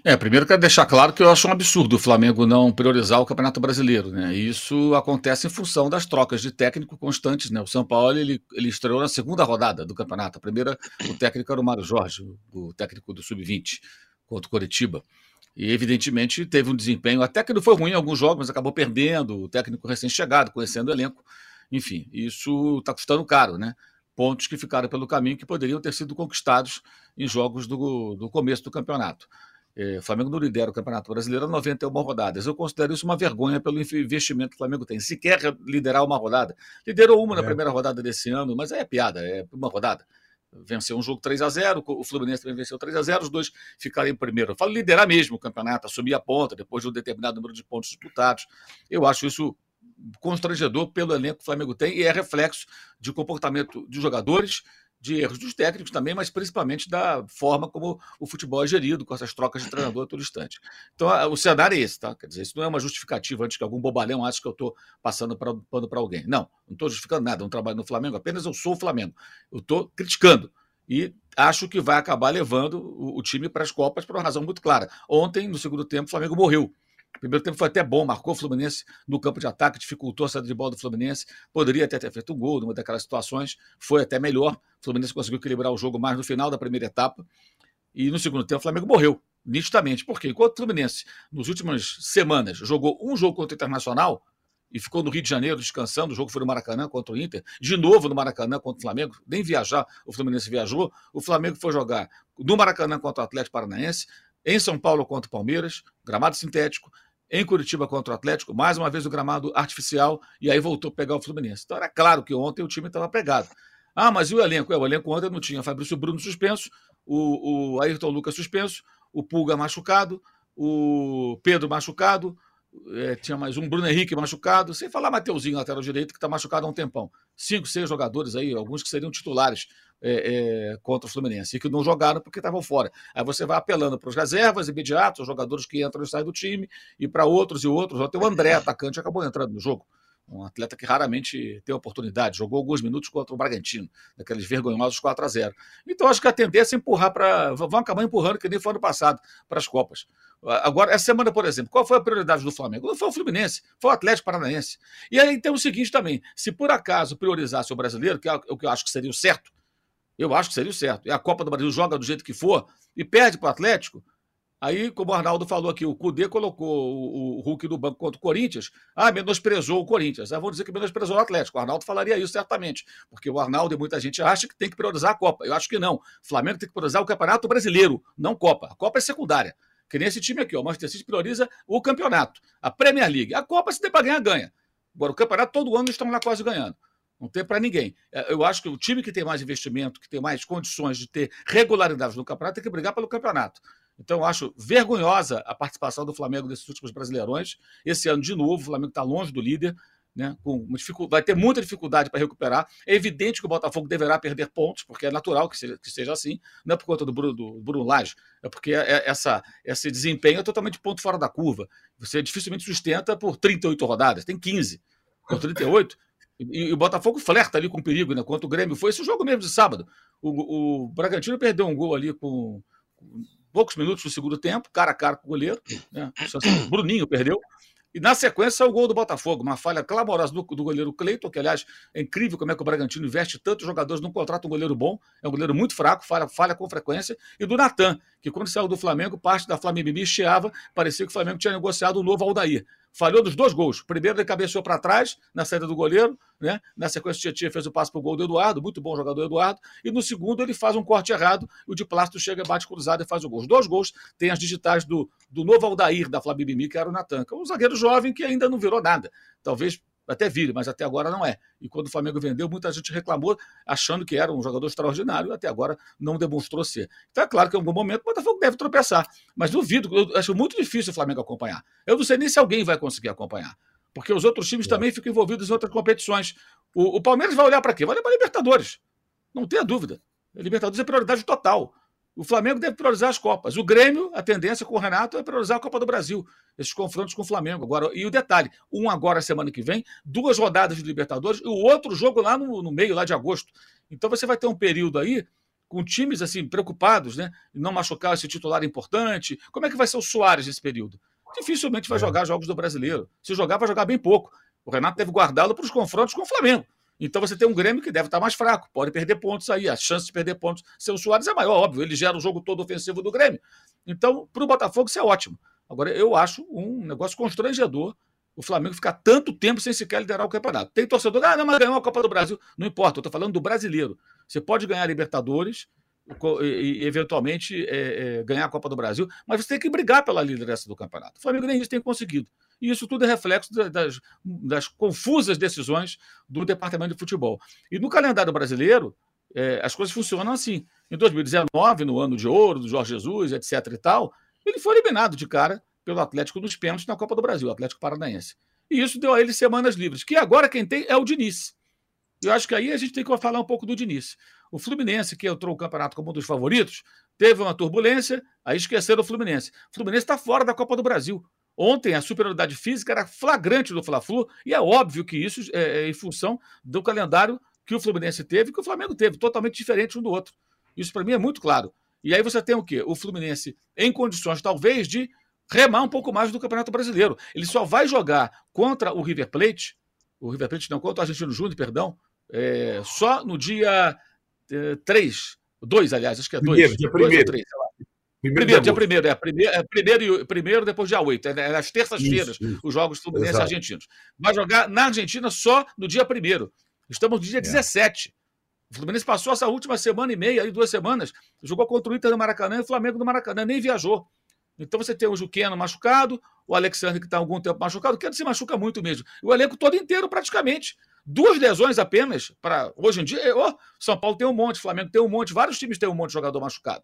É, primeiro quero deixar claro que eu acho um absurdo o Flamengo não priorizar o Campeonato Brasileiro, né? Isso acontece em função das trocas de técnico constantes, né? O São Paulo ele, ele estreou na segunda rodada do campeonato. A primeira, o técnico era o Mário Jorge, o técnico do Sub-20 contra o Coritiba. E evidentemente teve um desempenho, até que não foi ruim em alguns jogos, mas acabou perdendo, o técnico recém-chegado, conhecendo o elenco. Enfim, isso está custando caro, né? Pontos que ficaram pelo caminho que poderiam ter sido conquistados em jogos do, do começo do campeonato. É, o Flamengo não lidera o Campeonato Brasileiro há 91 rodadas. Eu considero isso uma vergonha pelo investimento que o Flamengo tem. Se quer liderar uma rodada. Liderou uma é. na primeira rodada desse ano, mas é piada, é uma rodada. Venceu um jogo 3 a 0 o Fluminense também venceu 3 a 0 os dois ficaram em primeiro. Eu falo liderar mesmo o campeonato, assumir a ponta depois de um determinado número de pontos disputados. Eu acho isso constrangedor pelo elenco que o Flamengo tem e é reflexo de comportamento de jogadores de erros dos técnicos também, mas principalmente da forma como o futebol é gerido, com essas trocas de treinador a todo instante. Então, o cenário é esse, tá? Quer dizer, isso não é uma justificativa antes que algum bobalhão ache que eu estou passando pano para alguém. Não, não estou justificando nada, não trabalho no Flamengo, apenas eu sou o Flamengo. Eu estou criticando. E acho que vai acabar levando o, o time para as Copas por uma razão muito clara. Ontem, no segundo tempo, o Flamengo morreu. O primeiro tempo foi até bom, marcou o Fluminense no campo de ataque, dificultou a saída de bola do Fluminense. Poderia até ter feito um gol numa daquelas situações, foi até melhor. O Fluminense conseguiu equilibrar o jogo mais no final da primeira etapa. E no segundo tempo, o Flamengo morreu, nitidamente. Porque enquanto o Fluminense, nas últimas semanas, jogou um jogo contra o Internacional e ficou no Rio de Janeiro descansando, o jogo foi no Maracanã contra o Inter, de novo no Maracanã contra o Flamengo, nem viajar, o Fluminense viajou, o Flamengo foi jogar no Maracanã contra o Atlético Paranaense, em São Paulo contra o Palmeiras, gramado sintético, em Curitiba contra o Atlético, mais uma vez o gramado artificial, e aí voltou a pegar o Fluminense. Então era claro que ontem o time estava pegado. Ah, mas e o elenco? É, o elenco ontem não tinha Fabrício Bruno suspenso, o, o Ayrton Lucas suspenso, o Pulga machucado, o Pedro machucado, é, tinha mais um Bruno Henrique machucado, sem falar Mateuzinho, lateral direito, que está machucado há um tempão. Cinco, seis jogadores aí, alguns que seriam titulares é, é, contra o Fluminense e que não jogaram porque estavam fora. Aí você vai apelando para os reservas imediatos, os jogadores que entram e saem do time, e para outros e outros. Até o André, atacante, acabou entrando no jogo. Um atleta que raramente tem oportunidade, jogou alguns minutos contra o Bragantino, daqueles vergonhosos 4 a 0 Então acho que a tendência é empurrar para. Vão acabar empurrando, que nem foi ano passado, para as Copas. Agora, essa semana, por exemplo, qual foi a prioridade do Flamengo? Não foi o Fluminense, foi o Atlético Paranaense. E aí tem o seguinte também: se por acaso priorizasse o brasileiro, que é o que eu acho que seria o certo, eu acho que seria o certo. E a Copa do Brasil joga do jeito que for e perde para o Atlético. Aí, como o Arnaldo falou aqui, o Cudê colocou o, Hulk no banco contra o Corinthians. Ah, menosprezou o Corinthians. Ah, vou dizer que menosprezou o Atlético. O Arnaldo falaria isso certamente. Porque o Arnaldo e muita gente acha que tem que priorizar a Copa. Eu acho que não. O Flamengo tem que priorizar o Campeonato Brasileiro, não Copa. A Copa é secundária. Que nem esse time aqui, ó. O Manchester City prioriza o campeonato, a Premier League. A Copa, se tem para ganhar, ganha. Agora, o campeonato, todo ano estão lá quase ganhando. Não tem para ninguém. É, eu acho que o time que tem mais investimento, que tem mais condições de ter regularidade no campeonato, tem que brigar pelo campeonato. Então, eu acho vergonhosa a participação do Flamengo nesses últimos brasileirões. Esse ano, de novo, o Flamengo está longe do líder. Né, com vai ter muita dificuldade para recuperar. É evidente que o Botafogo deverá perder pontos, porque é natural que seja, que seja assim, não é por conta do Bruno, do Bruno é porque é, é, essa, esse desempenho é totalmente ponto fora da curva. Você dificilmente sustenta por 38 rodadas, tem 15. Por 38, e, o Botafogo flerta ali com perigo, né? Quanto o Grêmio foi esse jogo mesmo de sábado. O, o Bragantino perdeu um gol ali com poucos minutos no segundo tempo, cara a cara com o goleiro. Né? O *coughs* Bruninho perdeu. E na sequência o gol do Botafogo, uma falha clamorosa do, do goleiro Cleiton, que aliás é incrível como é que o Bragantino investe tantos jogadores, não contrata um goleiro bom, é um goleiro muito fraco, falha, falha com frequência, e do Natan, que quando saiu do Flamengo, parte da Flamengo chiava, parecia que o Flamengo tinha negociado um novo Aldair. Falhou dos dois gols. Primeiro, ele cabeceou para trás, na saída do goleiro, né? Na sequência, o Tietchan fez o passe para o gol do Eduardo, muito bom jogador Eduardo. E no segundo, ele faz um corte errado, o de Plástico chega, bate cruzado e faz o gol. Os dois gols têm as digitais do, do novo Aldair da Flabibimi, que era o Natan. É um zagueiro jovem que ainda não virou nada. Talvez até vire, mas até agora não é. E quando o Flamengo vendeu, muita gente reclamou, achando que era um jogador extraordinário, e até agora não demonstrou ser. Então é claro que em algum momento o Botafogo deve tropeçar, mas duvido, eu acho muito difícil o Flamengo acompanhar. Eu não sei nem se alguém vai conseguir acompanhar, porque os outros times é. também ficam envolvidos em outras competições. O, o Palmeiras vai olhar para quê? Vai olhar para Libertadores, não tenha dúvida. A Libertadores é prioridade total. O Flamengo deve priorizar as Copas. O Grêmio, a tendência com o Renato é priorizar a Copa do Brasil. Esses confrontos com o Flamengo. Agora, e o detalhe: um agora semana que vem, duas rodadas de Libertadores e o outro jogo lá no, no meio, lá de agosto. Então você vai ter um período aí com times assim preocupados, né? Não machucar esse titular importante. Como é que vai ser o Soares nesse período? Dificilmente vai é. jogar jogos do brasileiro. Se jogar, vai jogar bem pouco. O Renato deve guardá-lo para os confrontos com o Flamengo. Então você tem um Grêmio que deve estar mais fraco, pode perder pontos aí. A chance de perder pontos sem o Soares é maior, óbvio. Ele gera o jogo todo ofensivo do Grêmio. Então, para o Botafogo, isso é ótimo. Agora, eu acho um negócio constrangedor o Flamengo ficar tanto tempo sem sequer liderar o campeonato. Tem torcedor, ah, não, mas ganhou a Copa do Brasil. Não importa, eu estou falando do brasileiro. Você pode ganhar a Libertadores e, e eventualmente, é, é, ganhar a Copa do Brasil, mas você tem que brigar pela liderança do campeonato. O Flamengo nem isso tem conseguido. E isso tudo é reflexo das, das confusas decisões do departamento de futebol. E no calendário brasileiro, é, as coisas funcionam assim. Em 2019, no ano de ouro do Jorge Jesus, etc. e tal, ele foi eliminado de cara pelo Atlético dos pênaltis na Copa do Brasil, Atlético Paranaense. E isso deu a ele semanas livres, que agora quem tem é o Diniz. Eu acho que aí a gente tem que falar um pouco do Diniz. O Fluminense, que entrou o campeonato como um dos favoritos, teve uma turbulência, aí esqueceram o Fluminense. O Fluminense está fora da Copa do Brasil. Ontem a superioridade física era flagrante do Fla-Flu e é óbvio que isso é, é em função do calendário que o Fluminense teve e que o Flamengo teve, totalmente diferente um do outro. Isso para mim é muito claro. E aí você tem o quê? O Fluminense em condições talvez de remar um pouco mais do Campeonato Brasileiro. Ele só vai jogar contra o River Plate, o River Plate não, contra o Argentino Júnior, perdão, é, só no dia 3, é, 2, aliás, acho que é 2. Primeiro, dia primeiro. 3, sei lá. Primeiro, primeiro dia primeiro, é. Primeiro, é primeiro, primeiro depois dia 8. É, é nas terças-feiras, os jogos fluminenses argentinos. Vai jogar na Argentina só no dia primeiro. Estamos no dia é. 17. O Fluminense passou essa última semana e meia, aí, duas semanas, jogou contra o Inter no Maracanã e o Flamengo no Maracanã, nem viajou. Então você tem o Juqueno machucado, o Alexandre que está há algum tempo machucado, o Keno se machuca muito mesmo. O elenco todo inteiro, praticamente. Duas lesões apenas para hoje em dia. Oh, São Paulo tem um monte, Flamengo tem um monte, vários times têm um monte de jogador machucado.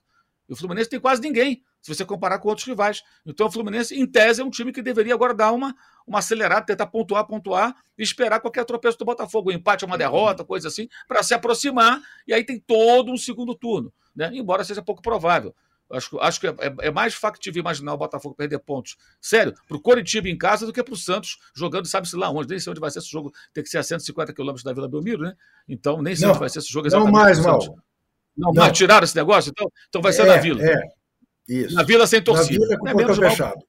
E o Fluminense tem quase ninguém, se você comparar com outros rivais. Então o Fluminense, em tese, é um time que deveria agora dar uma, uma acelerada, tentar pontuar, pontuar e esperar qualquer tropeço do Botafogo. Um empate, uma derrota, coisa assim, para se aproximar. E aí tem todo um segundo turno, né? embora seja pouco provável. Acho, acho que é, é, mais factível imaginar o Botafogo perder pontos, sério, para o Coritiba em casa do que para o Santos jogando, sabe-se lá onde. Nem sei onde vai ser esse jogo, tem que ser a 150 quilômetros da Vila Belmiro, né? Então, nem sei não, onde vai ser esse jogo exatamente. Não mais, mal. Não, não. tiraram esse negócio? Então, então vai ser é, na Vila. É, isso. Na Vila sem torcida. Na Vila com é, menos fechado. Mal,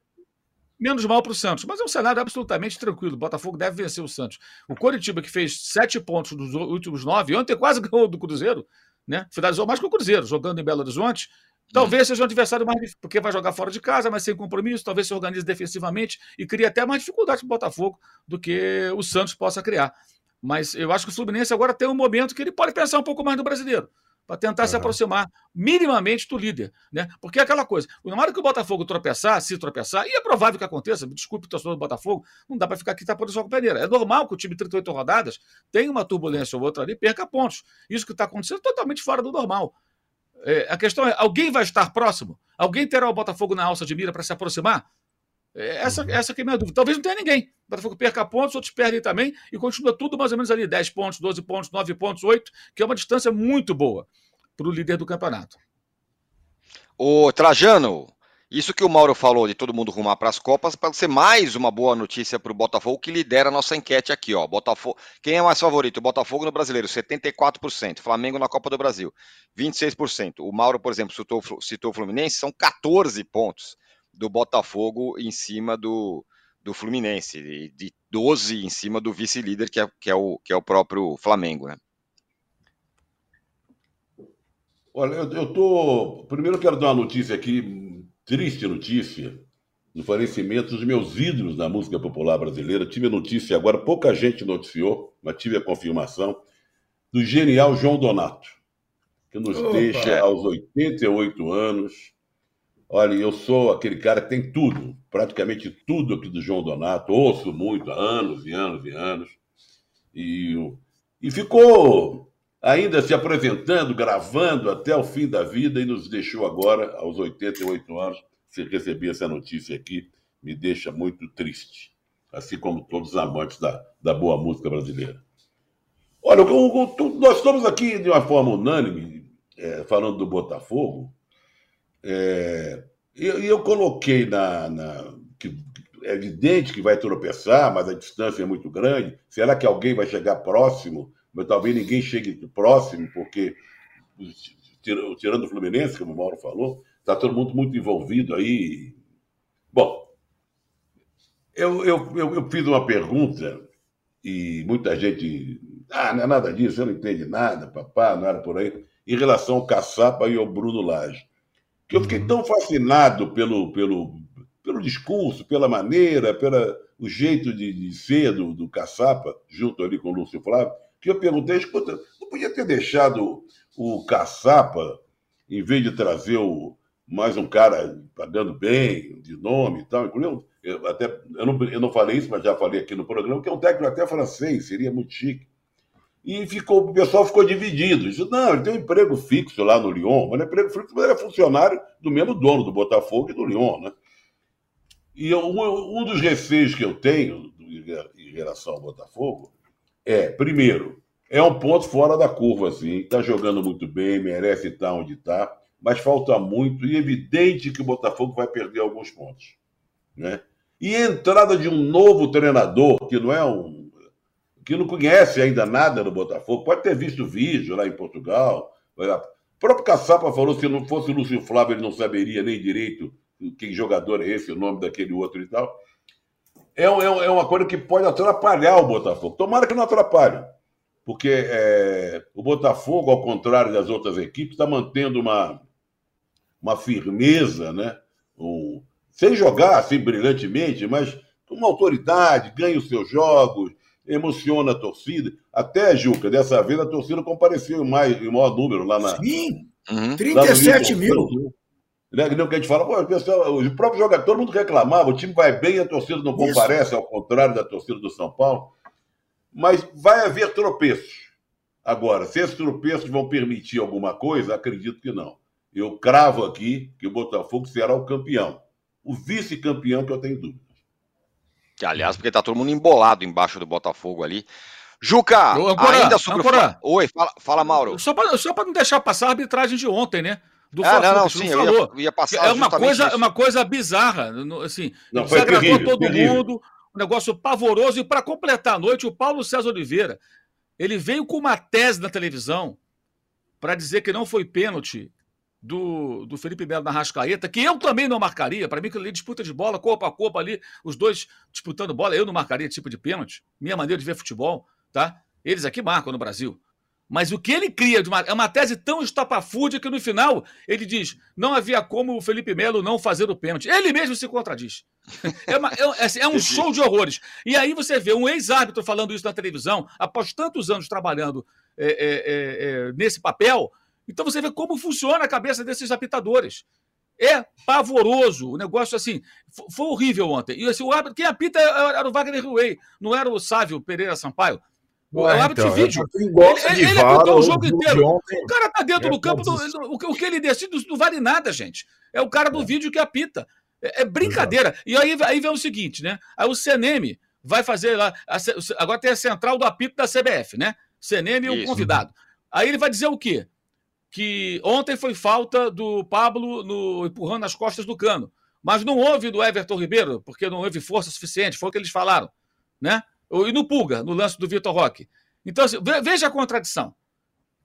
menos mal para o Santos. Mas é um cenário absolutamente tranquilo. O Botafogo deve vencer o Santos. O Coritiba, que fez sete pontos nos últimos nove, ontem quase *laughs* ganhou do Cruzeiro, né? Finalizou mais que o Cruzeiro, jogando em Belo Horizonte. Talvez seja um adversário mais difícil, porque vai jogar fora de casa, mas sem compromisso, talvez se organize defensivamente e cria até mais dificuldade para o Botafogo do que o Santos possa criar. Mas eu acho que o Fluminense agora tem um momento que ele pode pensar um pouco mais no brasileiro para tentar uhum. se aproximar minimamente do líder. Né? Porque é aquela coisa, na hora que o Botafogo tropeçar, se tropeçar, e é provável que aconteça, me desculpe o torcedor do Botafogo, não dá para ficar aqui tapando só com peneira. É normal que o time de 38 rodadas tenha uma turbulência ou outra ali perca pontos. Isso que está acontecendo é totalmente fora do normal. É, a questão é, alguém vai estar próximo? Alguém terá o Botafogo na alça de mira para se aproximar? É, essa, essa que é a minha dúvida. Talvez não tenha ninguém. O Botafogo perca pontos, outros perdem também, e continua tudo mais ou menos ali: 10 pontos, 12 pontos, 9 pontos, 8, que é uma distância muito boa para o líder do campeonato. O Trajano, isso que o Mauro falou de todo mundo rumar para as Copas, pode ser mais uma boa notícia para o Botafogo, que lidera a nossa enquete aqui. Ó. Botafogo, quem é mais favorito? Botafogo no Brasileiro, 74%. Flamengo na Copa do Brasil, 26%. O Mauro, por exemplo, citou, citou o Fluminense, são 14 pontos do Botafogo em cima do, do Fluminense, e de 12 em cima do vice-líder, que é, que, é o, que é o próprio Flamengo. Né? Olha, eu, eu tô. Primeiro eu quero dar uma notícia aqui, triste notícia. no falecimento dos meus ídolos da música popular brasileira. Tive a notícia agora, pouca gente noticiou, mas tive a confirmação, do genial João Donato, que nos Opa. deixa aos 88 anos. Olha, eu sou aquele cara que tem tudo, praticamente tudo aqui do João Donato, ouço muito há anos e anos e anos. E, e ficou ainda se apresentando, gravando até o fim da vida e nos deixou agora, aos 88 anos. Se receber essa notícia aqui, me deixa muito triste, assim como todos os amantes da, da boa música brasileira. Olha, o, o, nós estamos aqui de uma forma unânime, é, falando do Botafogo, é, e eu, eu, coloquei na, na que é evidente que vai tropeçar, mas a distância é muito grande. Será que alguém vai chegar próximo mas talvez ninguém chegue próximo, porque, tirando o Fluminense, como o Mauro falou, está todo mundo muito envolvido aí. Bom, eu, eu, eu, eu, fiz uma pergunta e muita gente. Ah, não é nada disso, você não entende nada, papá, não era por aí. Em relação ao Caçapa e ao Bruno Lage. Que eu fiquei uhum. tão fascinado pelo, pelo, pelo discurso, pela maneira, pelo jeito de, de ser do, do Caçapa, junto ali com o Lúcio Flávio, que eu perguntei, escuta, não podia ter deixado o caçapa, em vez de trazer o, mais um cara pagando bem, de nome e tal, incluiu, eu, até, eu não, eu não falei isso, mas já falei aqui no programa, que é um técnico até francês, seria muito chique. E ficou, o pessoal ficou dividido. Disse, não, ele tem um emprego fixo lá no Lyon, mas não é emprego fixo, mas ele é funcionário do mesmo dono do Botafogo e do Lyon, né? E eu, um, dos receios que eu tenho em relação ao Botafogo é, primeiro, é um ponto fora da curva, assim. Está jogando muito bem, merece estar onde está, mas falta muito e é evidente que o Botafogo vai perder alguns pontos, né? E a entrada de um novo treinador que não é um que não conhece ainda nada do Botafogo, pode ter visto vídeo lá em Portugal. O próprio Caçapa falou que se não fosse Lúcio Flávio, ele não saberia nem direito que jogador é esse, o nome daquele outro e tal é, é, é uma coisa que pode atrapalhar o Botafogo. Tomara que não atrapalhe, porque é, o Botafogo, ao contrário das outras equipes, está mantendo uma, uma firmeza, né? Um, sem jogar assim brilhantemente, mas com uma autoridade, ganha os seus jogos, emociona a torcida. Até, Juca, dessa vez a torcida compareceu em, mais, em maior número lá na. Sim! Uhum. 37 mil. Né? Que a gente fala, pô, pessoal, o próprio jogador, todo mundo reclamava, o time vai bem e a torcida não comparece, Isso. ao contrário da torcida do São Paulo. Mas vai haver tropeços. Agora, se esses tropeços vão permitir alguma coisa, acredito que não. Eu cravo aqui que o Botafogo será o campeão. O vice-campeão que eu tenho dúvidas. Que, aliás, porque tá todo mundo embolado embaixo do Botafogo ali. Juca, Ô, ainda sobre o... Oi, fala, fala Mauro. Só para não deixar passar a arbitragem de ontem, né? do ah, não, não, sim, falou. Eu ia, ia passar é uma coisa, é uma coisa bizarra, assim, não, desagradou terrível, todo terrível. mundo, um negócio pavoroso e para completar a noite, o Paulo César Oliveira, ele veio com uma tese na televisão para dizer que não foi pênalti do, do Felipe Melo na Rascaeta, que eu também não marcaria. Para mim, que ali disputa de bola, corpo a corpo ali, os dois disputando bola, eu não marcaria tipo de pênalti. Minha maneira de ver futebol, tá? Eles aqui marcam no Brasil. Mas o que ele cria uma, é uma tese tão estapafúrdia que no final ele diz: não havia como o Felipe Melo não fazer o pênalti. Ele mesmo se contradiz. *laughs* É, uma, é, assim, é um show de horrores. E aí você vê um ex-árbitro falando isso na televisão, após tantos anos trabalhando é, é, é, é nesse papel. Então você vê como funciona a cabeça desses apitadores. É pavoroso. O negócio, assim, foi horrível ontem. E assim, o árbitro, quem apita era o Wagner Ruey, não era o Sávio Pereira Sampaio. O é, árbitro então, de vídeo. Ele, ele, apitou o jogo inteiro. o cara tá dentro é, do campo. Do, o, o, que ele decide não vale nada, gente. É o cara do é. vídeo que apita. É, é brincadeira. Exato. E aí, aí vem o seguinte, né? Aí o CNM vai fazer lá. A, agora tem a central do apito da CBF, né? CNM e o convidado. Aí ele vai dizer o quê? Que ontem foi falta do Pablo no, empurrando nas costas do cano. Mas não houve do Everton Ribeiro, porque não houve força suficiente, foi o que eles falaram, né? E no Pulga, no lance do Vitor Roque. Então, assim, veja a contradição.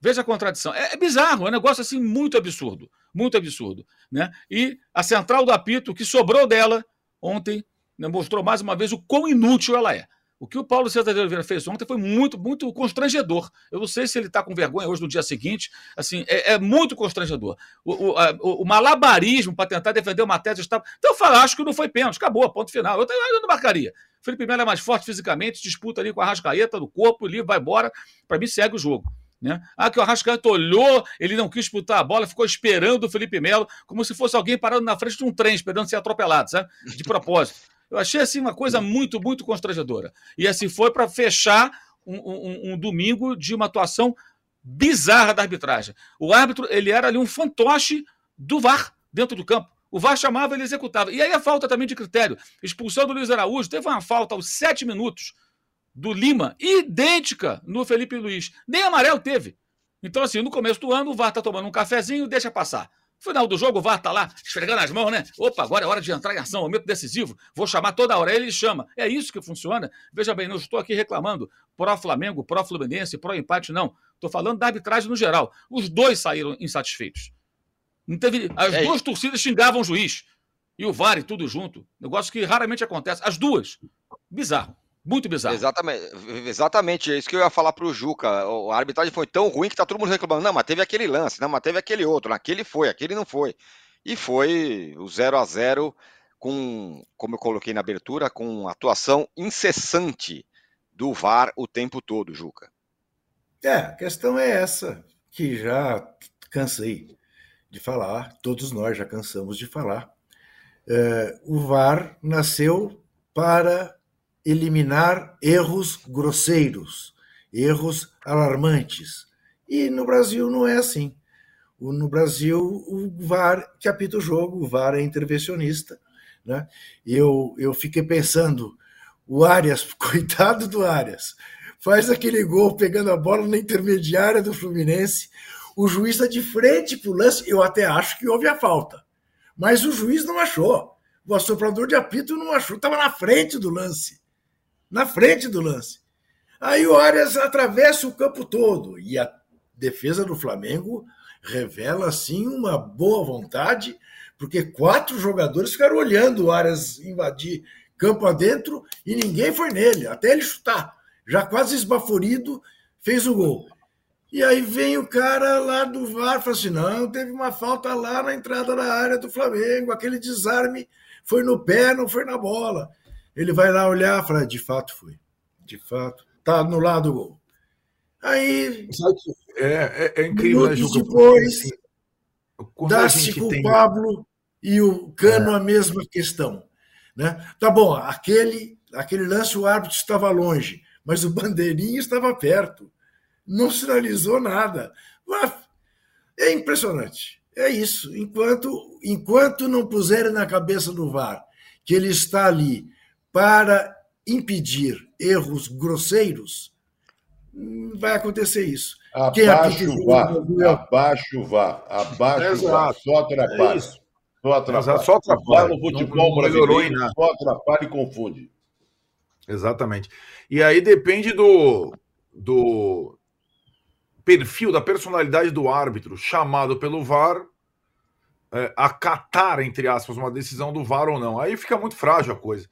Veja a contradição. É, é, bizarro, é um negócio assim muito absurdo. Muito absurdo. Né? E a central do apito, que sobrou dela ontem, né, mostrou mais uma vez o quão inútil ela é. O que o Paulo César de Oliveira fez ontem foi muito, muito constrangedor. Eu não sei se ele está com vergonha hoje no dia seguinte. Assim, é, é muito constrangedor. O, o, a, o malabarismo para tentar defender uma tese estava. Então eu falo, acho que não foi pênalti, acabou, ponto final. Eu, não marcaria. Felipe Melo é mais forte fisicamente, disputa ali com a rascaeta do corpo, livro vai embora. Para mim, segue o jogo. Né? Ah, que o Arrascaeta olhou, ele não quis disputar a bola, ficou esperando o Felipe Melo, como se fosse alguém parando na frente de um trem, esperando ser atropelado, sabe? De propósito. Eu achei assim uma coisa muito, muito constrangedora. E assim foi para fechar um, um, um, domingo de uma atuação bizarra da arbitragem. O árbitro ele era ali um fantoche do VAR dentro do campo. O VAR chamava, ele executava. E aí a falta também de critério. Expulsão do Luiz Araújo, teve uma falta aos sete minutos do Lima, idêntica no Felipe Luiz. Nem amarelo teve. Então, assim, no começo do ano, o VAR está tomando um cafezinho, deixa passar. Final do jogo, o VAR tá lá, esfregando as mãos, né? Opa, agora é hora de entrar em ação, momento decisivo. Vou chamar toda hora. Ele chama. É isso que funciona. Veja bem, não estou aqui reclamando pró-Flamengo, pró-Fluminense, pró-empate, não. Estou falando da arbitragem no geral. Os dois saíram insatisfeitos. Não teve... As é duas torcidas xingavam o juiz. E o VAR e tudo junto. Negócio que raramente acontece. As duas. Bizarro. Muito bizarro. Exatamente, exatamente, é isso que eu ia falar pro Juca. A arbitragem foi tão ruim que tá todo mundo reclamando. Não, mas teve aquele lance, não, mas teve aquele outro, aquele foi, aquele não foi. E foi o 0 a 0 com, como eu coloquei na abertura, com atuação incessante do VAR o tempo todo, Juca. É, a questão é essa, que já cansei de falar, todos nós já cansamos de falar. É, o VAR nasceu para eliminar erros grosseiros, erros alarmantes. E no Brasil não é assim. No Brasil, o VAR que apita o jogo, o VAR é intervencionista. Né? Eu, eu fiquei pensando, o Arias, *laughs* coitado do Arias, faz aquele gol pegando a bola na intermediária do Fluminense, o juiz está de frente para o lance, eu até acho que houve a falta, mas o juiz não achou, o assoprador de apito não achou, estava na frente do lance na frente do lance. Aí o Arias atravessa o campo todo e a defesa do Flamengo revela assim uma boa vontade, porque quatro jogadores ficaram olhando o Arias invadir campo adentro e ninguém foi nele, até ele chutar. Já quase esbaforido, fez o gol. E aí vem o cara lá do VAR e fala assim: não, teve uma falta lá na entrada da área do Flamengo, aquele desarme foi no pé, não foi na bola. Ele vai lá olhar e fala, de fato foi. De fato. Tá no lado do gol. Aí. É, é, é incrível, né, Juca? Depois, assim, dá-se com tem... o Pablo e o Cano é. a mesma questão. Né? Tá bom, aquele, aquele lance o árbitro estava longe, mas o bandeirinha estava perto. Não sinalizou nada. É impressionante. É isso. Enquanto, enquanto não puserem na cabeça do VAR que ele está ali para impedir erros grosseiros, vai acontecer isso. Abaixo o VAR, abaixo o VAR, abaixo o VAR, só atrapalha. É só atrapalha. Só atrapalha no futebol não, brasileiro, só atrapalha e confunde. Exatamente. E aí depende do, do perfil, da personalidade do árbitro chamado pelo VAR é, acatar, entre aspas, uma decisão do VAR ou não. Aí fica muito frágil a coisa.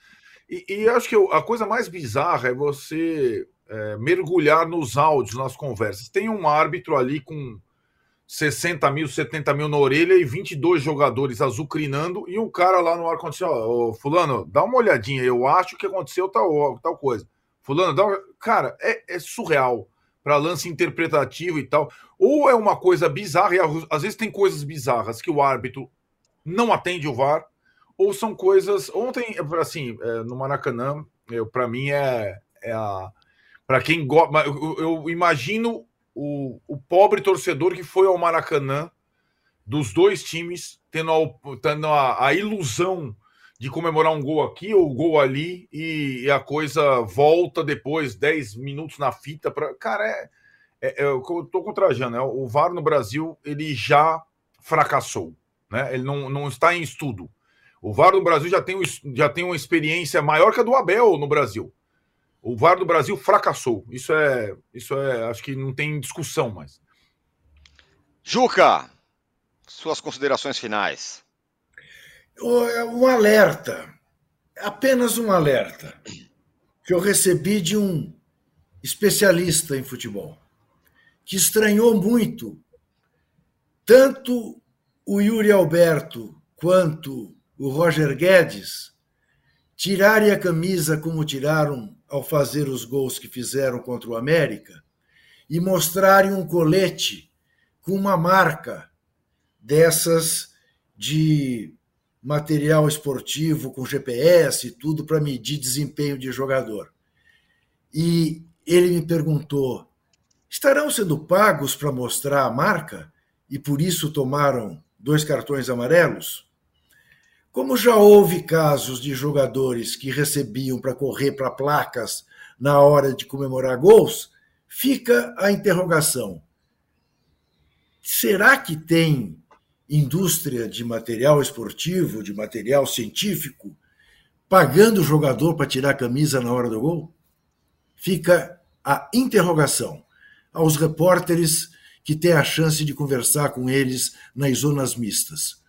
E, e acho que a coisa mais bizarra é você é, mergulhar nos áudios, nas conversas. Tem um árbitro ali com 60 mil, 70 mil na orelha e 22 jogadores azucrinando e um cara lá no ar-condicionado. Ô, Fulano, dá uma olhadinha, eu acho que aconteceu tal, tal coisa. Fulano, dá uma... Cara, é, é surreal para lance interpretativo e tal. Ou é uma coisa bizarra, e às vezes tem coisas bizarras que o árbitro não atende o VAR, ou são coisas. Ontem, assim, é, no Maracanã, para mim é, é a. Para quem gosta. Eu, eu, imagino o, o pobre torcedor que foi ao Maracanã, dos dois times, tendo a, tendo a, a ilusão de comemorar um gol aqui ou um gol ali e, e, a coisa volta depois, 10 minutos na fita. Pra... Cara, é, é, é, eu tô contrajando, né? o VAR no Brasil ele já fracassou, né? ele não, não está em estudo. O VAR no Brasil já tem, já tem uma experiência maior que a do Abel no Brasil. O VAR do Brasil fracassou. Isso é, isso é, acho que não tem discussão mais. Juca, suas considerações finais. É um alerta, apenas um alerta. que eu recebi de um especialista em futebol, que estranhou muito tanto o Yuri Alberto quanto o Roger Guedes tirarem a camisa como tiraram ao fazer os gols que fizeram contra o América e mostrarem um colete com uma marca dessas de material esportivo com GPS e tudo para medir desempenho de jogador. E ele me perguntou: estarão sendo pagos para mostrar a marca e por isso tomaram dois cartões amarelos? Como já houve casos de jogadores que recebiam para correr para placas na hora de comemorar gols, fica a interrogação: será que tem indústria de material esportivo, de material científico, pagando o jogador para tirar a camisa na hora do gol? Fica a interrogação aos repórteres que têm a chance de conversar com eles nas zonas mistas.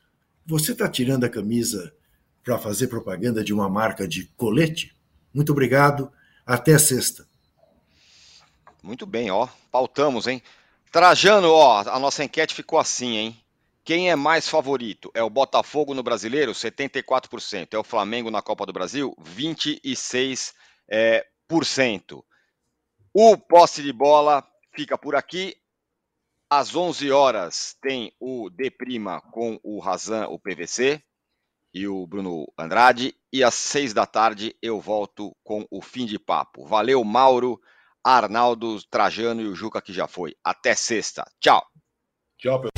Você está tirando a camisa para fazer propaganda de uma marca de colete? Muito obrigado. Até sexta. Muito bem, ó. Pautamos, hein? Trajano, ó, a nossa enquete ficou assim, hein? Quem é mais favorito? É o Botafogo no Brasileiro, 74%. É o Flamengo na Copa do Brasil, 26%. É, cento. O posse de bola fica por aqui. Às 11 horas tem o D' com o Razan, o PVC, e o Bruno Andrade. E às 6 da tarde eu volto com o fim de papo. Valeu, Mauro, Arnaldo, Trajano e o Juca que já foi. Até sexta. Tchau. Tchau, pessoal.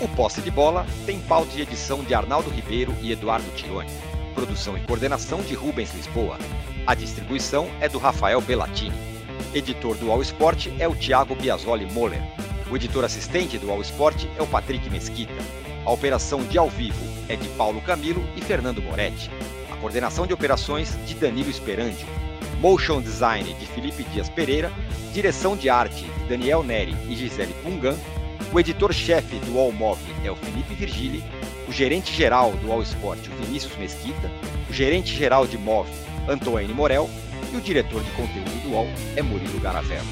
O Posse de Bola tem pauta e edição de Arnaldo Ribeiro e Eduardo Tironi. Produção e coordenação de Rubens Lisboa. A distribuição é do Rafael Bellatini. Editor do All Sport é o Thiago Biasoli Moller. O editor assistente do All Sport é o Patrick Mesquita. A operação de ao vivo é de Paulo Camilo e Fernando Moretti. A coordenação de operações de Danilo Esperandio. Motion Design de Felipe Dias Pereira. Direção de arte de Daniel Neri e Gisele Pungan. O editor-chefe do All Mob é o Felipe Virgili o gerente-geral do All Sport, Vinícius Mesquita, o gerente-geral de MOV, Antônio Morel, e o diretor de conteúdo do UOL é Murilo Garavello.